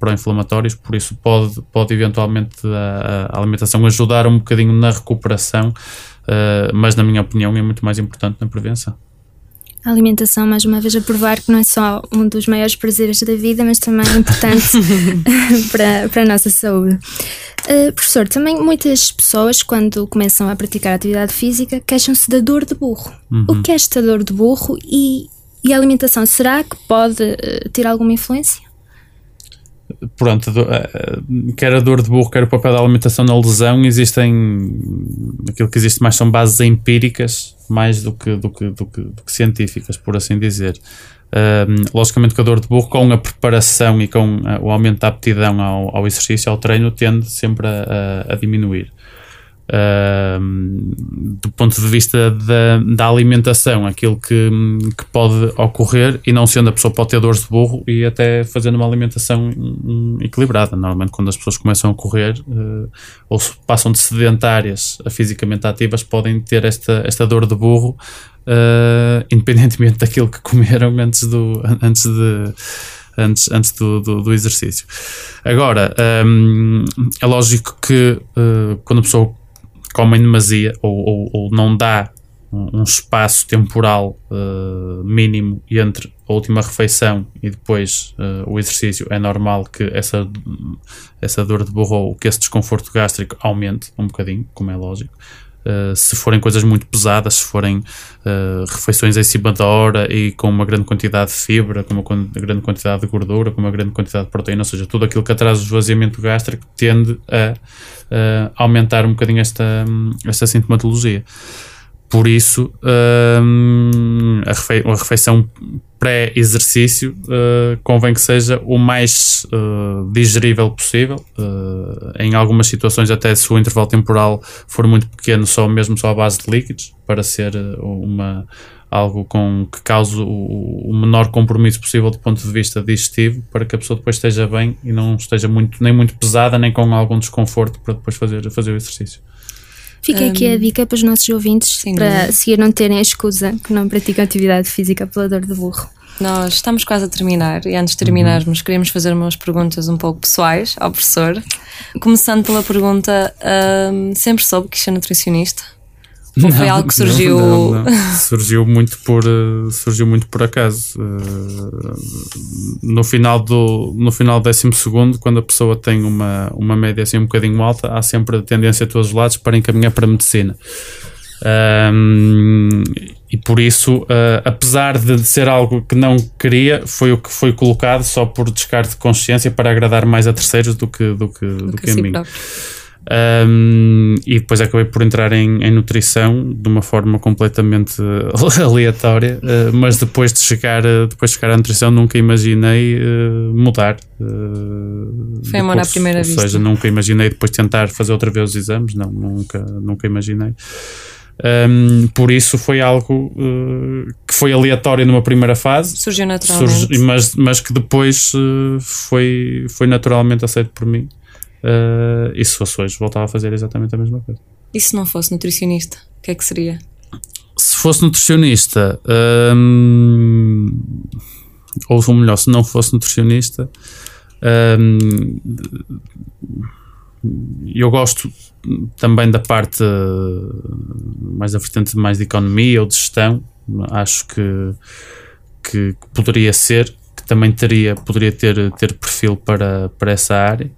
pró-inflamatórios, por isso pode, pode eventualmente a, a, alimentação ajudar um bocadinho na recuperação, uh, mas na minha opinião é muito mais importante na prevenção a alimentação, mais uma vez, a provar que não é só um dos maiores prazeres da vida, mas também é importante para, para a nossa saúde. Uh, professor, também muitas pessoas, quando começam a praticar atividade física, queixam-se da dor de burro. Uhum. O que é esta dor de burro e, e a alimentação? Será que pode uh, ter alguma influência? Pronto, eh, quer a dor de burro, quer o papel da alimentação na lesão, existem aquilo que existe mais são bases empíricas mais do que, do que, do que, do que científicas, por assim dizer. Logicamente que a dor de burro com a preparação e com o aumento da aptidão ao, ao exercício, ao treino, tende sempre a, a, a diminuir. Do ponto de vista da, da alimentação, aquilo que, que, pode ocorrer, e não sendo a pessoa pode ter dores de burro e até fazendo uma alimentação equilibrada. Normalmente, quando as pessoas começam a correr uh, ou passam de sedentárias a fisicamente ativas, podem ter esta, esta dor de burro, uh, independentemente daquilo que comeram antes, do, antes de antes, antes do, do, do exercício. Agora, um, é lógico que uh, quando a pessoa come em demasia ou, ou, ou não dá um, espaço temporal uh, mínimo entre a última refeição e depois uh, o exercício, é normal que essa, essa dor de borro que esse desconforto gástrico aumente um bocadinho, como é lógico. Uh, se forem coisas muito pesadas, se forem uh, refeições em cima da hora e com uma grande quantidade de fibra, com uma grande quantidade de gordura, com uma grande quantidade de proteína, ou seja, tudo aquilo que atrasa o esvaziamento gástrico tende a uh, aumentar um bocadinho esta, esta sintomatologia. por isso, hum, a, refe a refeição pré-exercício uh, convém que seja o mais uh, digerível possível. Uh, em algumas situações, até se o intervalo temporal for muito pequeno, só mesmo só à base de líquidos, para ser uma, algo com, que cause o, o, menor compromisso possível do ponto de vista digestivo, para que a pessoa depois esteja bem e não esteja muito, nem muito pesada, nem com algum desconforto para depois fazer, fazer o exercício. Fica aqui a dica para os nossos ouvintes Sim, para seguir não terem a escusa que não praticam atividade física pela dor de burro. Nós estamos quase a terminar e antes de terminarmos uhum. queremos fazer umas perguntas um pouco pessoais ao professor. Começando pela pergunta, um, sempre soube que é nutricionista? Ou foi algo que surgiu? Não, não, não. surgiu muito por uh, surgiu muito por acaso. Uh, no final do no final do décimo segundo, quando a pessoa tem uma uma média assim um bocadinho alta, há sempre a tendência a todos os lados para encaminhar para a medicina. Um, e por isso, uh, apesar de ser algo que não queria, foi o que foi colocado só por descarte de consciência para agradar mais a terceiros do que, do que, do, do que, que a mim. Próprio. Um, e depois acabei por entrar em, em, nutrição de uma forma completamente aleatória, uh, mas depois de chegar uh, depois de chegar à nutrição nunca imaginei uh, mudar. Foi amor à primeira vista. Ou seja, nunca imaginei depois tentar fazer outra vez os exames, não, nunca, nunca imaginei. Um, por isso foi algo que foi aleatório numa primeira fase. Surgiu naturalmente. Surgi, mas, mas que depois foi, foi naturalmente aceito por mim. Uh, e se fosse hoje, voltava a fazer exatamente a mesma coisa. E se não fosse nutricionista, o que é que seria? Se fosse nutricionista, um, ou melhor, se não fosse nutricionista, um, eu gosto também da parte mais da vertente mais de economia ou de gestão. Acho que, que poderia ser, que também teria, poderia ter, ter perfil para, para essa área.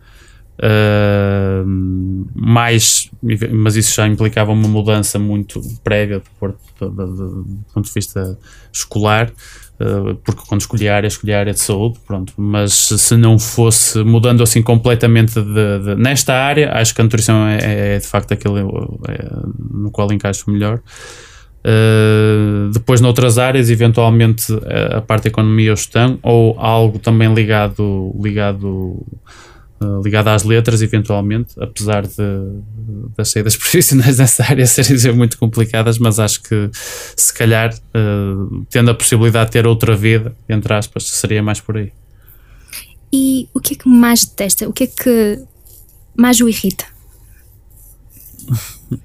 Mais, mas isso já implicava uma mudança muito prévia do ponto de vista escolar, uh, porque quando escolhi a área, escolhi a área de saúde, pronto. Mas se não fosse mudando assim completamente de, de, nesta área, acho que a nutrição é, é, é de facto aquele é, no qual encaixo melhor. Uh, depois, noutras áreas, eventualmente a parte da economia ou gestão, ou algo também ligado, ligado uh, ligada às letras, eventualmente, apesar de, das saídas profissionais nessa área serem muito complicadas, mas acho que se calhar, uh, tendo a possibilidade de ter outra vida, entre aspas, seria mais por aí. E o que é que mais detesta? O que é que mais o irrita?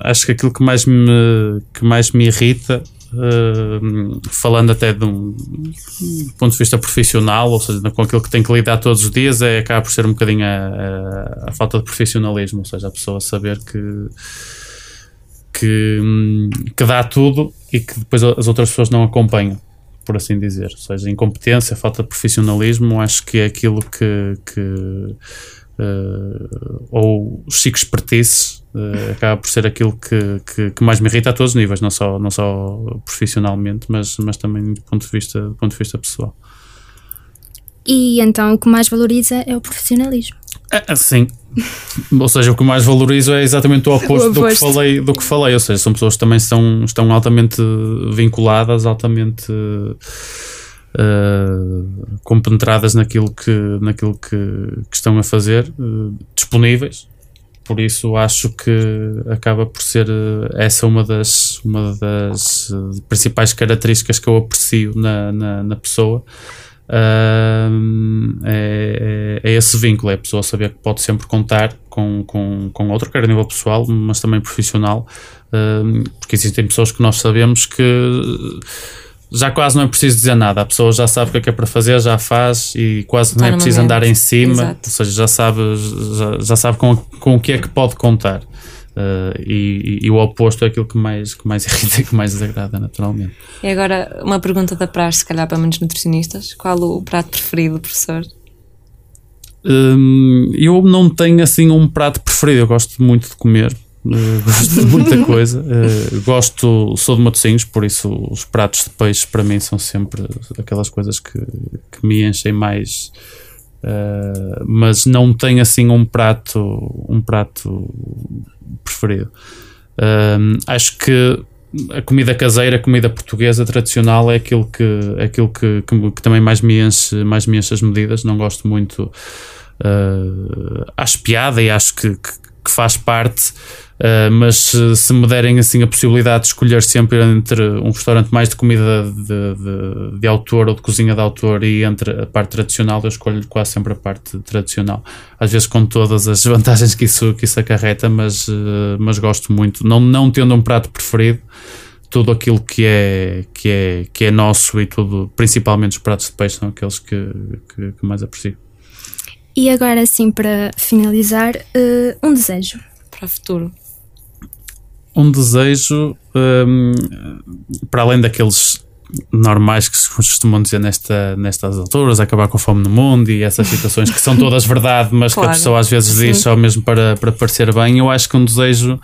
acho que aquilo que mais me, que mais me irrita Falando até de um, ponto de vista profissional, ou seja, com aquilo que tem que lidar todos os dias, é, acaba por ser um bocadinho a, a, a falta de profissionalismo, ou seja, a pessoa saber que, que, que dá tudo e que depois as outras pessoas não acompanham, por assim dizer. Ou seja, incompetência, falta de profissionalismo, acho que é aquilo que, que uh, ou chico expertise Uh, acaba por ser aquilo que, que, que, mais me irrita a todos os níveis, não só, não só profissionalmente, mas, mas também do ponto, de vista, do ponto de vista pessoal. E então o que mais valoriza é o profissionalismo. É, sim. ou seja, o que mais valorizo é exatamente o oposto, o oposto, Do, que falei, do que falei. Ou seja, são pessoas que também estão, estão altamente vinculadas, altamente uh, compenetradas naquilo que, naquilo que, que estão a fazer, uh, disponíveis por isso acho que acaba por ser eh, essa uma das, uma das eh, principais características que eu aprecio na, na, na pessoa. Uh, é, é, esse vínculo, é a pessoa saber que pode sempre contar com, com, com outro, quer a nível pessoal, mas também profissional, porque existem pessoas que nós sabemos que já quase não é preciso dizer nada, a pessoa já sabe o que é, que é para fazer, já faz e quase não é preciso momento. andar em cima, Exato. ou seja, já sabe, já, já sabe com, com o que é que pode contar. Uh, e, e, e, o oposto é aquilo que mais, que mais irrita e que mais desagrada, naturalmente. E agora, uma pergunta da praxe, se calhar para muitos nutricionistas: qual o prato preferido, professor? Um, eu não tenho assim um prato preferido, eu gosto muito de comer. Uh, gosto de muita coisa. Uh, gosto, sou de Matosinhos, por isso os pratos de peixe para mim são sempre aquelas coisas que, que me enchem mais. Uh, mas não tenho assim um prato, um prato preferido. Acho que a comida caseira, a comida portuguesa tradicional é aquilo que, é aquilo que, que, que também mais me, enche, mais me enche as medidas. Não gosto muito. Uh, acho piada e acho que, que, que faz parte. Uh, mas se, se me derem assim a possibilidade de escolher sempre entre um restaurante mais de comida de, de, de, autor ou de cozinha de autor e entre a parte tradicional, eu escolho quase sempre a parte tradicional. Às vezes com todas as vantagens que isso, que isso acarreta, mas, uh, mas gosto muito. Não, não tendo um prato preferido, tudo aquilo que é, que, é, que é nosso e tudo, principalmente os pratos de peixe, são aqueles que, que, que mais aprecio. E agora sim, para finalizar, uh, um desejo. Para o futuro um desejo um, para além daqueles normais que se costumam dizer nesta, nestas alturas, acabar com a fome no mundo e essas situações que são todas verdade, mas claro. que a pessoa às vezes diz só mesmo para, para parecer bem. Eu acho que um desejo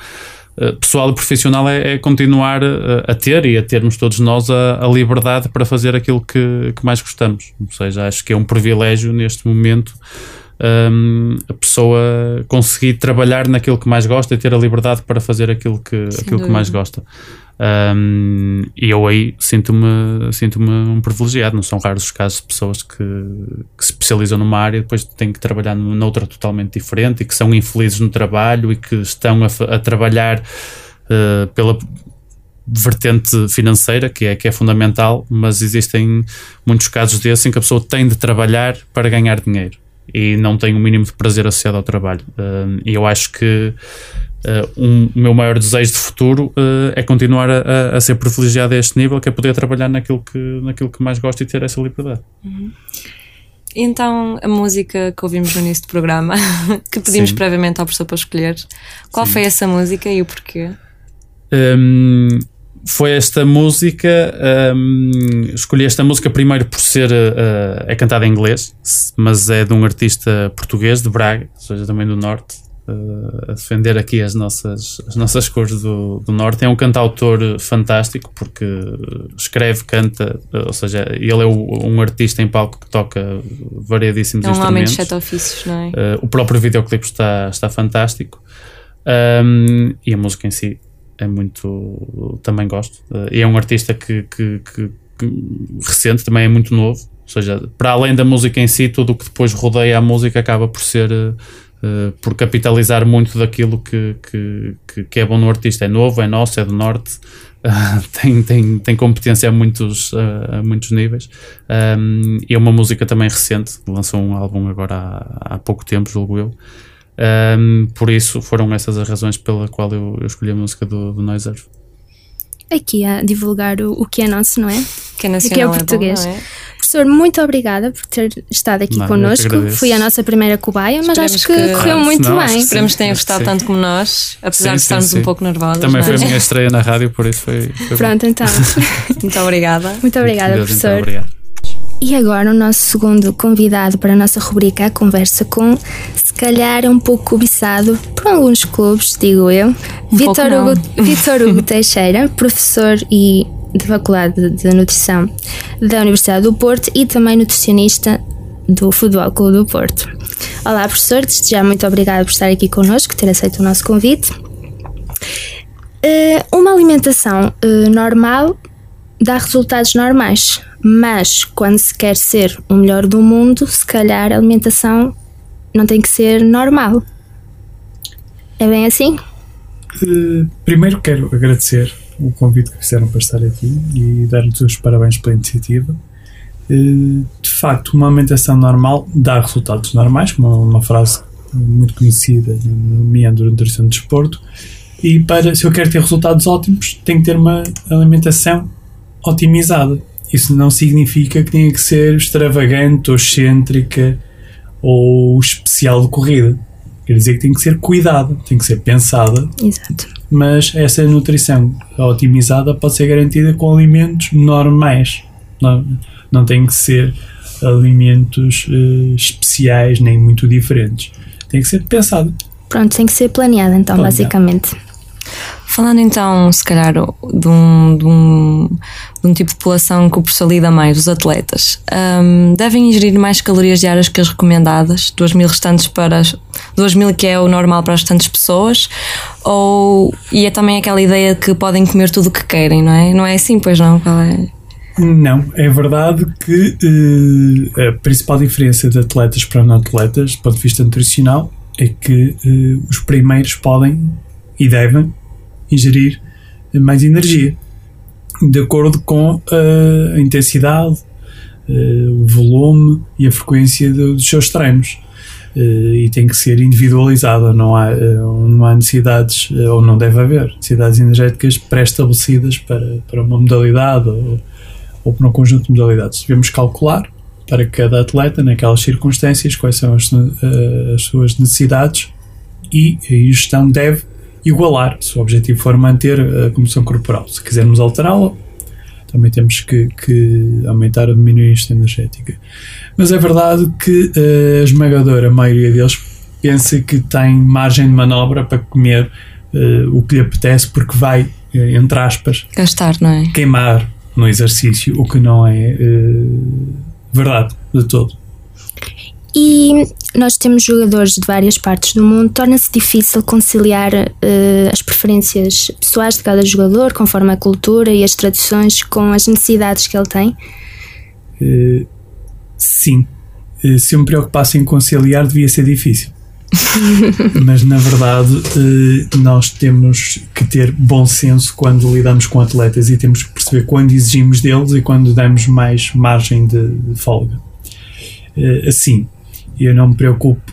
uh, pessoal e profissional é, é continuar uh, a ter e a termos todos nós a, a liberdade para fazer aquilo que, que mais gostamos. Ou seja, acho que é um privilégio neste momento um, a pessoa conseguir trabalhar naquilo que mais gosta e ter a liberdade para fazer aquilo que, aquilo que mais gosta. Um, e eu aí sinto-me sinto um privilegiado. Não são raros os casos de pessoas que, que se especializam numa área e depois têm que trabalhar noutra totalmente diferente e que são infelizes no trabalho e que estão a, a trabalhar uh, pela vertente financeira, que é, que é fundamental, mas existem muitos casos desses em que a pessoa tem de trabalhar para ganhar dinheiro e não tenho o mínimo de prazer associado ao trabalho. E eu acho que uh, um, o meu maior desejo de futuro uh, é continuar a, a, ser privilegiado a este nível, que é poder trabalhar naquilo que, naquilo que mais gosto e ter essa liberdade. Uhum. Então, a música que ouvimos no início do programa, que pedimos Sim. previamente ao professor para escolher, qual Sim. foi essa música e o porquê? Um, foi esta música. Um, escolhi esta música primeiro por ser. Uh, é cantada em inglês, mas é de um artista português de Braga, ou seja, também do Norte, uh, a defender aqui as nossas, as nossas cores do, do Norte. É um cantautor fantástico porque escreve, canta, ou seja, ele é o, um artista em palco que toca variadíssimos instrumentos. É um homem de sete ofícios, não é? Uh, o próprio videoclipe está, está fantástico. Um, e a música em si é muito. também gosto. Uh, e é um artista que, que, que, que, recente, também é muito novo. Ou seja, para além da música em si, tudo o que depois rodeia a música acaba por ser. Uh, por capitalizar muito daquilo que, que, que, é bom no artista. É novo, é nosso, é do norte, uh, tem, tem, tem competência a muitos, a muitos níveis. Um, e é uma música também recente, lançou um álbum agora há, há pouco tempo, julgo eu. Um, por isso foram essas as razões pela qual eu, eu escolhi a música do, do Noise Earth. Aqui a divulgar o, o que é nosso, não é? Que é nacional, que é o português. É bom, é? Professor, muito obrigada por ter estado aqui não, connosco. Fui a nossa primeira cobaia, mas Esperemos acho que, que correu muito não, bem. Esperemos que tenham gostado tanto como nós, apesar sim, de estarmos sim, um pouco nervosos. Também foi a minha estreia na rádio, por isso foi. foi Pronto, bom. então. muito obrigada. Muito obrigada, Deus, professor. Então, obrigado. E agora o nosso segundo convidado para a nossa rubrica A Conversa com, se calhar é um pouco cobiçado por alguns clubes, digo eu, um Vitor Hugo, Vitor Hugo Teixeira, professor e de Faculdade de Nutrição da Universidade do Porto e também nutricionista do Futebol Clube do Porto. Olá, professor, desde já muito obrigada por estar aqui connosco, ter aceito o nosso convite. Uh, uma alimentação uh, normal dá resultados normais, mas quando se quer ser o melhor do mundo, se calhar a alimentação não tem que ser normal. É bem assim? Uh, primeiro quero agradecer o convite que fizeram para estar aqui e dar-lhes os parabéns pela iniciativa. Uh, de facto, uma alimentação normal dá resultados normais, como uma frase muito conhecida no meandro da nutrição de desporto. E para, se eu quero ter resultados ótimos, tenho que ter uma alimentação otimizada. Isso não significa que tenha que ser extravagante ou excêntrica ou especial de corrida. Quer dizer que tem que ser cuidada, tem que ser pensada. Exato. Mas essa nutrição otimizada pode ser garantida com alimentos normais. Não, não tem que ser alimentos uh, especiais nem muito diferentes. Tem que ser pensada. Pronto, tem que ser planeada então, planeada. basicamente. Falando então, se calhar, de um, de um, de um tipo de população que o professor lida mais, os atletas, um, devem ingerir mais calorias diárias que as recomendadas, 2 mil restantes para 2 mil que é o normal para as restantes pessoas, ou e é também aquela ideia de que podem comer tudo o que querem, não é? Não é assim, pois não? Qual é? Não, é verdade que uh, a principal diferença de atletas para não atletas, do ponto de vista nutricional, é que uh, os primeiros podem e devem ingerir mais energia, de acordo com a intensidade, o volume e a frequência dos seus treinos. e tem que ser individualizada, não há, não há necessidades, ou não deve haver, necessidades energéticas pré-estabelecidas para, para uma modalidade ou, ou para um conjunto de modalidades. Devemos calcular para cada atleta, naquelas circunstâncias, quais são as, as suas necessidades e a gestão deve igualar, se o objetivo for manter a composição corporal. Se quisermos alterá-la, também temos que, que, aumentar ou diminuir a ingestão energética. Mas é verdade que uh, a esmagadora maioria deles pensa que tem margem de manobra para comer uh, o que lhe apetece, porque vai, uh, entre aspas, gastar, não é? Queimar no exercício, o que não é verdade de todo. E nós temos jogadores de várias partes do mundo, torna-se difícil conciliar uh, as preferências pessoais de cada jogador, conforme a cultura e as tradições, com as necessidades que ele tem? Uh, sim. Uh, se eu me preocupasse em conciliar, devia ser difícil. Mas na verdade, nós temos que ter bom senso quando lidamos com atletas e temos que perceber quando exigimos deles e quando damos mais margem de, de folga. Assim, eu não me preocupo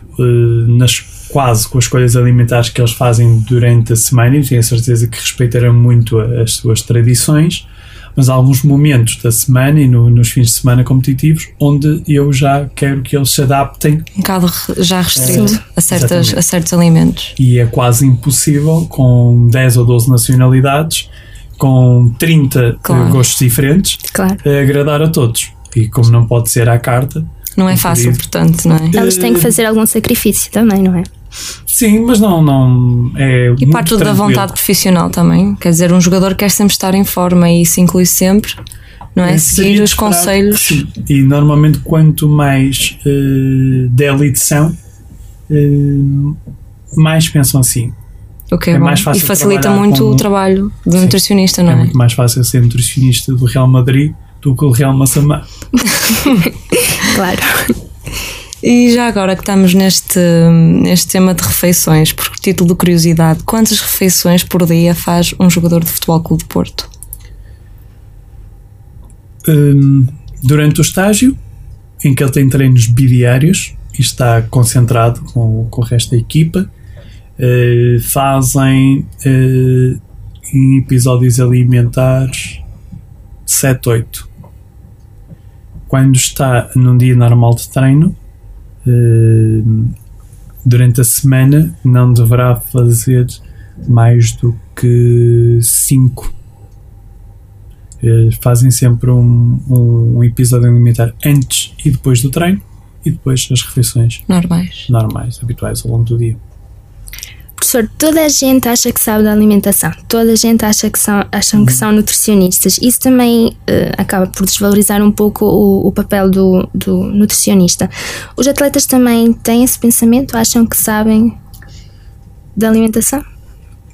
nas quase com as escolhas alimentares que eles fazem durante a semana e tenho a certeza que respeitarão muito as suas tradições mas há alguns momentos da semana e no, nos fins de semana competitivos onde eu já quero que eles se adaptem. Um bocado já restrito é, a, certas, a certos alimentos. E é quase impossível com 10 ou 12 nacionalidades, com 30 eh, claro. gostos diferentes, claro. agradar a todos. E como não pode ser à carta. Não é fácil, portanto, não é? Eles têm que fazer algum sacrifício também, não é? Sim, mas não, não é. E parte tudo da vontade profissional também. Quer dizer, um jogador quer sempre estar em forma e isso inclui sempre, não é? é Seguir os conselhos. Sim. E normalmente, quanto mais uh, de elite são, uh, mais pensam assim. Okay, é mais fácil e facilita muito com... o trabalho do sim, nutricionista, não é? É muito mais fácil ser nutricionista do Real Madrid do que o Real Massamá. claro. E já agora que estamos neste, neste tema de refeições, por título de curiosidade, quantas refeições por dia faz um jogador de Futebol Clube de Porto? Um, durante o estágio, em que ele tem treinos bidiários e está concentrado com, com o resto da equipa, uh, fazem uh, em episódios alimentares 7, 8. Quando está num dia normal de treino, eh, durante a semana não deverá fazer mais do que 5. Eh, fazem sempre um, um, um, episódio alimentar antes e depois do treino e depois as refeições normais, normais habituais ao longo do dia. Professor, toda a gente acha que sabe da alimentação, toda a gente acha que são, acham que são nutricionistas. Isso também uh, acaba por desvalorizar um pouco o, o papel do, do, nutricionista. Os atletas também têm esse pensamento? Acham que sabem da alimentação?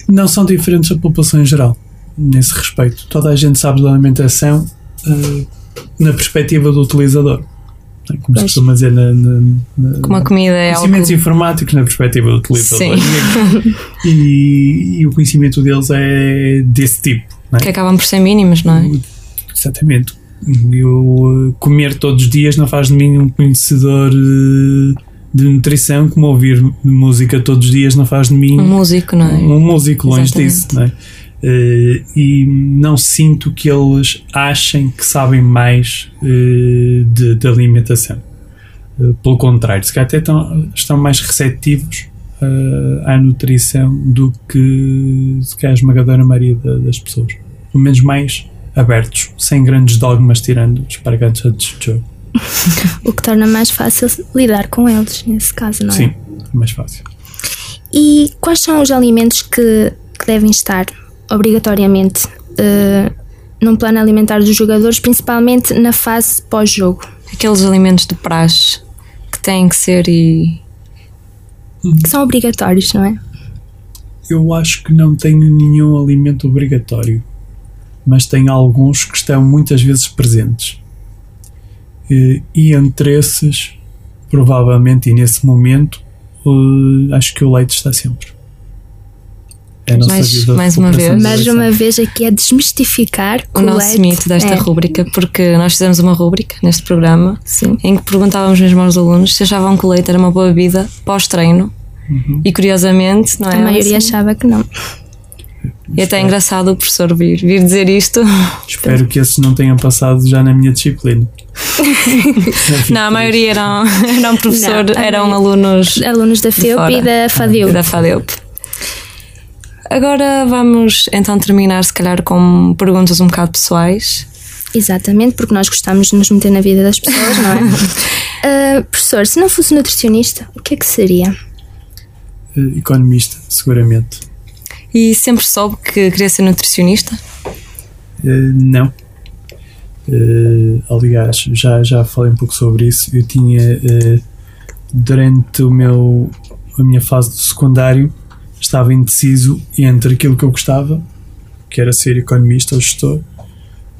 Não são diferentes da população em geral, nesse respeito. Toda a gente sabe da alimentação uh, na perspectiva do utilizador como se costuma dizer na, na, na como a comida é conhecimentos algo... informáticos na perspectiva do utilizador Sim. E, e, o conhecimento deles é desse tipo é? que acabam por ser mínimos, não é? exatamente eu comer todos os dias não faz de mim um conhecedor eh, de nutrição como ouvir música todos os dias não faz de mim um músico, não é? um músico longe exatamente. disso, não é? Uh, e não sinto que eles achem que sabem mais uh, de, de, alimentação. Uh, pelo contrário, se calhar até estão, estão mais receptivos à nutrição do que se calhar a esmagadora maioria das pessoas. Pelo menos mais abertos, sem grandes dogmas, tirando os paragantes antes de jogo. o que torna mais fácil lidar com eles, nesse caso, não é? Sim, mais fácil. E quais são os alimentos que, que devem estar obrigatoriamente uh, num plano alimentar dos jogadores, principalmente na fase pós-jogo. Aqueles alimentos de praxe que têm que ser e. que são obrigatórios, não é? Eu acho que não tenho nenhum alimento obrigatório, mas tenho alguns que estão muitas vezes presentes. E, e entre esses, provavelmente e nesse momento, uh, acho que o leite está sempre. É a nossa mais, vida mais uma vez. Mais uma vez aqui é desmistificar o nosso leite mito desta é. rúbrica, porque nós fizemos uma rúbrica neste programa Sim. em que perguntávamos mesmo aos alunos se achavam que o leite era uma boa bebida pós-treino. Uhum. E curiosamente, não é? A maioria assim? achava que não. E até é engraçado o professor vir, vir dizer isto. Espero que esses não tenham passado já na minha disciplina. não, a maioria eram, eram professor, Não, eram alunos. Alunos da FEUP e da FADEUP. E da FADEUP. Agora vamos então terminar, se calhar, com perguntas um bocado pessoais. Exatamente, porque nós gostamos de nos meter na vida das pessoas, não é? Ah, professor, se não fosse nutricionista, o que é que seria? Eh, Economista, seguramente. E sempre soube que queria ser nutricionista? Eh, não. Eh, aliás, já, já falei um pouco sobre isso. Eu tinha, durante o meu, a minha fase do secundário, estava indeciso entre aquilo que eu gostava, que era ser economista ou gestor,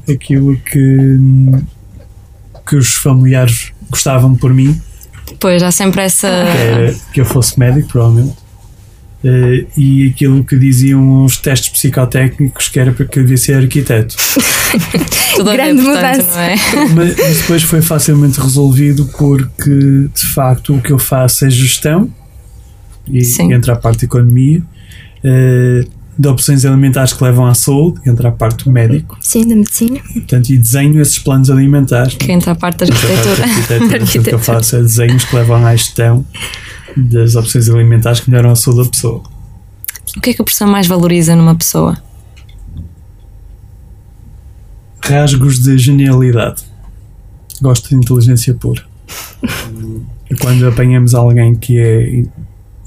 aquilo que, que os familiares gostavam por mim, Pois, há sempre essa. que era que eu fosse médico, provavelmente. Eh, e aquilo que diziam os testes psicotécnicos que era para que eu devia ser arquiteto. Tudo Grande mudança. não é? mas, mas depois foi facilmente resolvido porque de facto o que eu faço é gestão e Sim. entra a parte de economia eh, de opções alimentares que levam à saúde entra a parte do médico Sim, da medicina. portanto, e desenho esses planos alimentares Que entra a parte da Entra a parte da arquitetura. arquitetura. Portanto, o que eu faço é desenhos que levam à gestão das opções alimentares que melhoram a saúde da pessoa O que é que o professor mais valoriza numa pessoa? rasgos de genialidade. Gosto de inteligência pura. E quando apanhamos alguém que é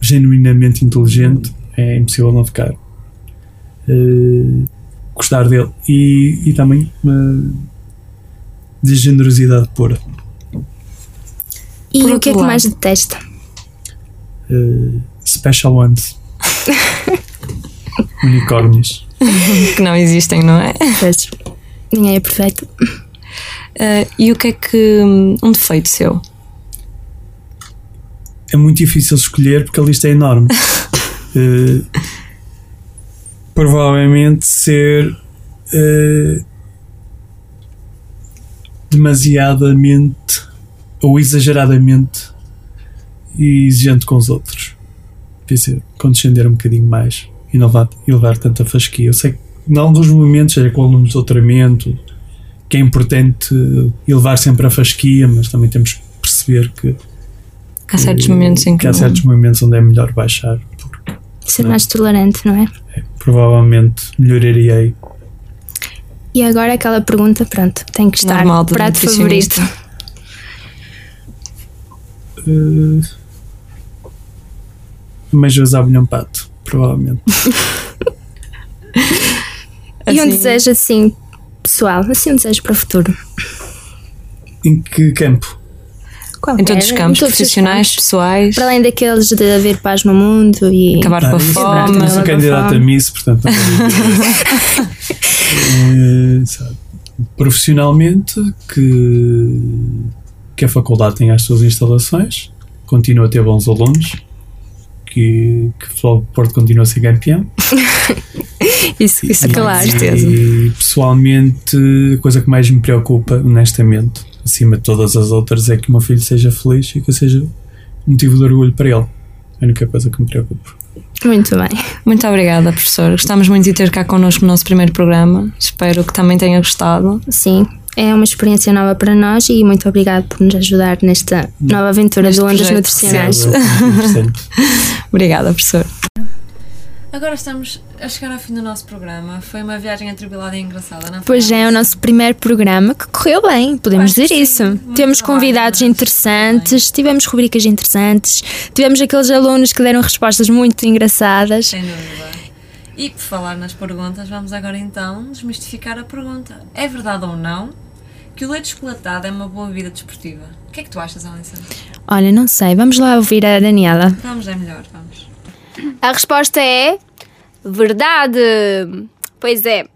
genuinamente inteligente, é impossível não ficar. eh, gostar dele. E, e também eh, de generosidade pura. E Por o que é que lado. mais detesta? Eh, special ones. Unicórnios. que não existem, não é? Pois, ninguém é perfeito. Ah, e o que é que. Um defeito seu? É muito difícil escolher porque a lista é enorme. Eh, provavelmente ser eh, demasiadamente ou exageradamente exigente com os outros. Devia ser condescender um bocadinho mais e não levar, tanta fasquia. Eu sei que em alguns momentos, seja com alunos de doutoramento, que é importante elevar sempre a fasquia, mas também temos que perceber que Há certos momentos em que. há não- certos momentos onde é melhor baixar. Ser Não. mais tolerante, não é? Provavelmente melhoraria E agora aquela pergunta, pronto, tem que estar. Normal prato favorito. uh, mas usar abelhão pato, provavelmente. E um Assim- desejo assim, pessoal, assim um desejo para o futuro. em que campo? Qualquer, Em todos os campos, todos os profissionais, campos. pessoais. Para além daqueles de haver paz no mundo e Acabar com a isso, fome. Eu sou a candidato a. Miss, portanto. Eh, sabe, profissionalmente, que, que a faculdade tenha as suas instalações, continua a ter bons alunos, que, que o Porto continua a ser campeão. Isso, isso E- claro. E pessoalmente, a coisa que mais me preocupa, honestamente, acima de todas as outras, é que o meu filho seja feliz e que eu seja motivo de orgulho para ele. É a única coisa que me preocupa. Muito bem. Muito obrigada, professor. Gostamos muito de ter cá connosco no nosso primeiro programa. Espero que também tenha gostado. Sim, é uma experiência nova para nós e muito obrigado por nos ajudar nesta nova aventura Neste de ondas nutricionais. Interessante. Obrigada, professor. Agora estamos a chegar ao fim do nosso programa. Foi uma viagem atribulada e engraçada, não foi? Pois é, é o nosso primeiro programa que correu bem, podemos Acho dizer isso. Muito Temos trabalho, convidados interessantes, tivemos rubricas interessantes, tivemos aqueles alunos que deram respostas muito engraçadas Sem dúvida. E por falar nas perguntas, vamos agora então desmistificar a pergunta. É verdade ou não que o leite chocolatado é uma boa bebida desportiva? O que é que tu achas, Alison? Olha, não sei, vamos lá ouvir a Daniela. Vamos, é melhor, vamos. A resposta é verdade. Pois é.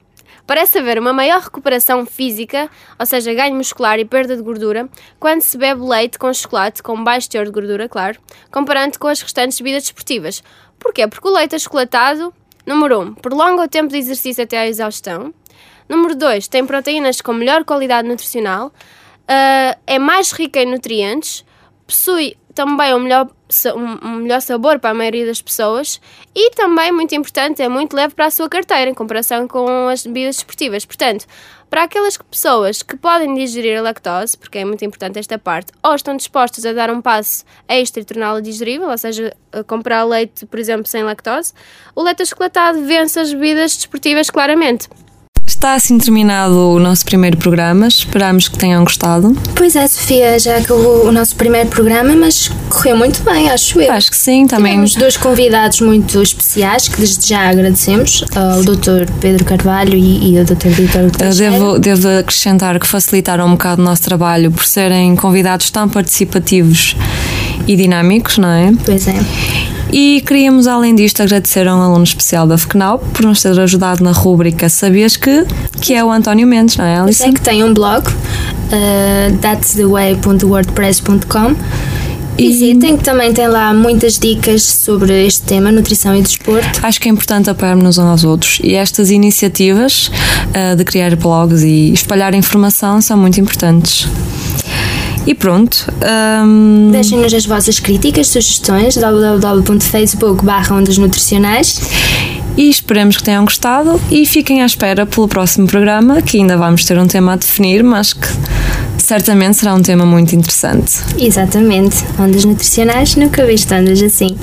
Parece haver uma maior recuperação física, ou seja, ganho muscular e perda de gordura, quando se bebe leite com chocolate com baixo teor de gordura, claro, comparando com as restantes bebidas desportivas. Porquê? Porque o leite achocolatado, número 1, um, prolonga o tempo de exercício até à exaustão. Número 2, tem proteínas com melhor qualidade nutricional, uh, é mais rica em nutrientes, possui também um melhor, um melhor sabor para a maioria das pessoas e também, muito importante, é muito leve para a sua carteira em comparação com as bebidas desportivas. Portanto, para aquelas pessoas que podem digerir a lactose, porque é muito importante esta parte, ou estão dispostas a dar um passo extra e torná-la digerível, ou seja, comprar leite, por exemplo, sem lactose, o leite achocolatado vence as bebidas desportivas claramente. Está assim terminado o nosso primeiro programa. Esperamos que tenham gostado. Pois é, Sofia, já acabou o nosso primeiro programa, mas correu muito bem, acho eu. Acho que sim, também. Temos dois convidados muito especiais que desde já agradecemos, ao Dr. Pedro Carvalho e, e ao Dr. Vitor devo, devo acrescentar que facilitaram um bocado o nosso trabalho por serem convidados tão participativos e dinâmicos, não é? Pois é. E queríamos, além disto, agradecer a um aluno especial da FECNAL por nos ter ajudado na rúbrica Sabias que, que é o António Mendes, não é, Alice? Sei que tem um blog, uh, that'stheway.wordpress.com Visitem, que também tem lá muitas dicas sobre este tema, nutrição e desporto. Acho que é importante apoiarmos uns aos outros e estas iniciativas uh, de criar blogs e espalhar informação são muito importantes. E pronto. Um... Deixem-nos as vossas críticas, sugestões, www.facebook ondas nutricionais. E esperemos que tenham gostado e fiquem à espera pelo próximo programa, que ainda vamos ter um tema a definir, mas que certamente será um tema muito interessante. Exatamente. Ondas nutricionais nunca vi ondas assim.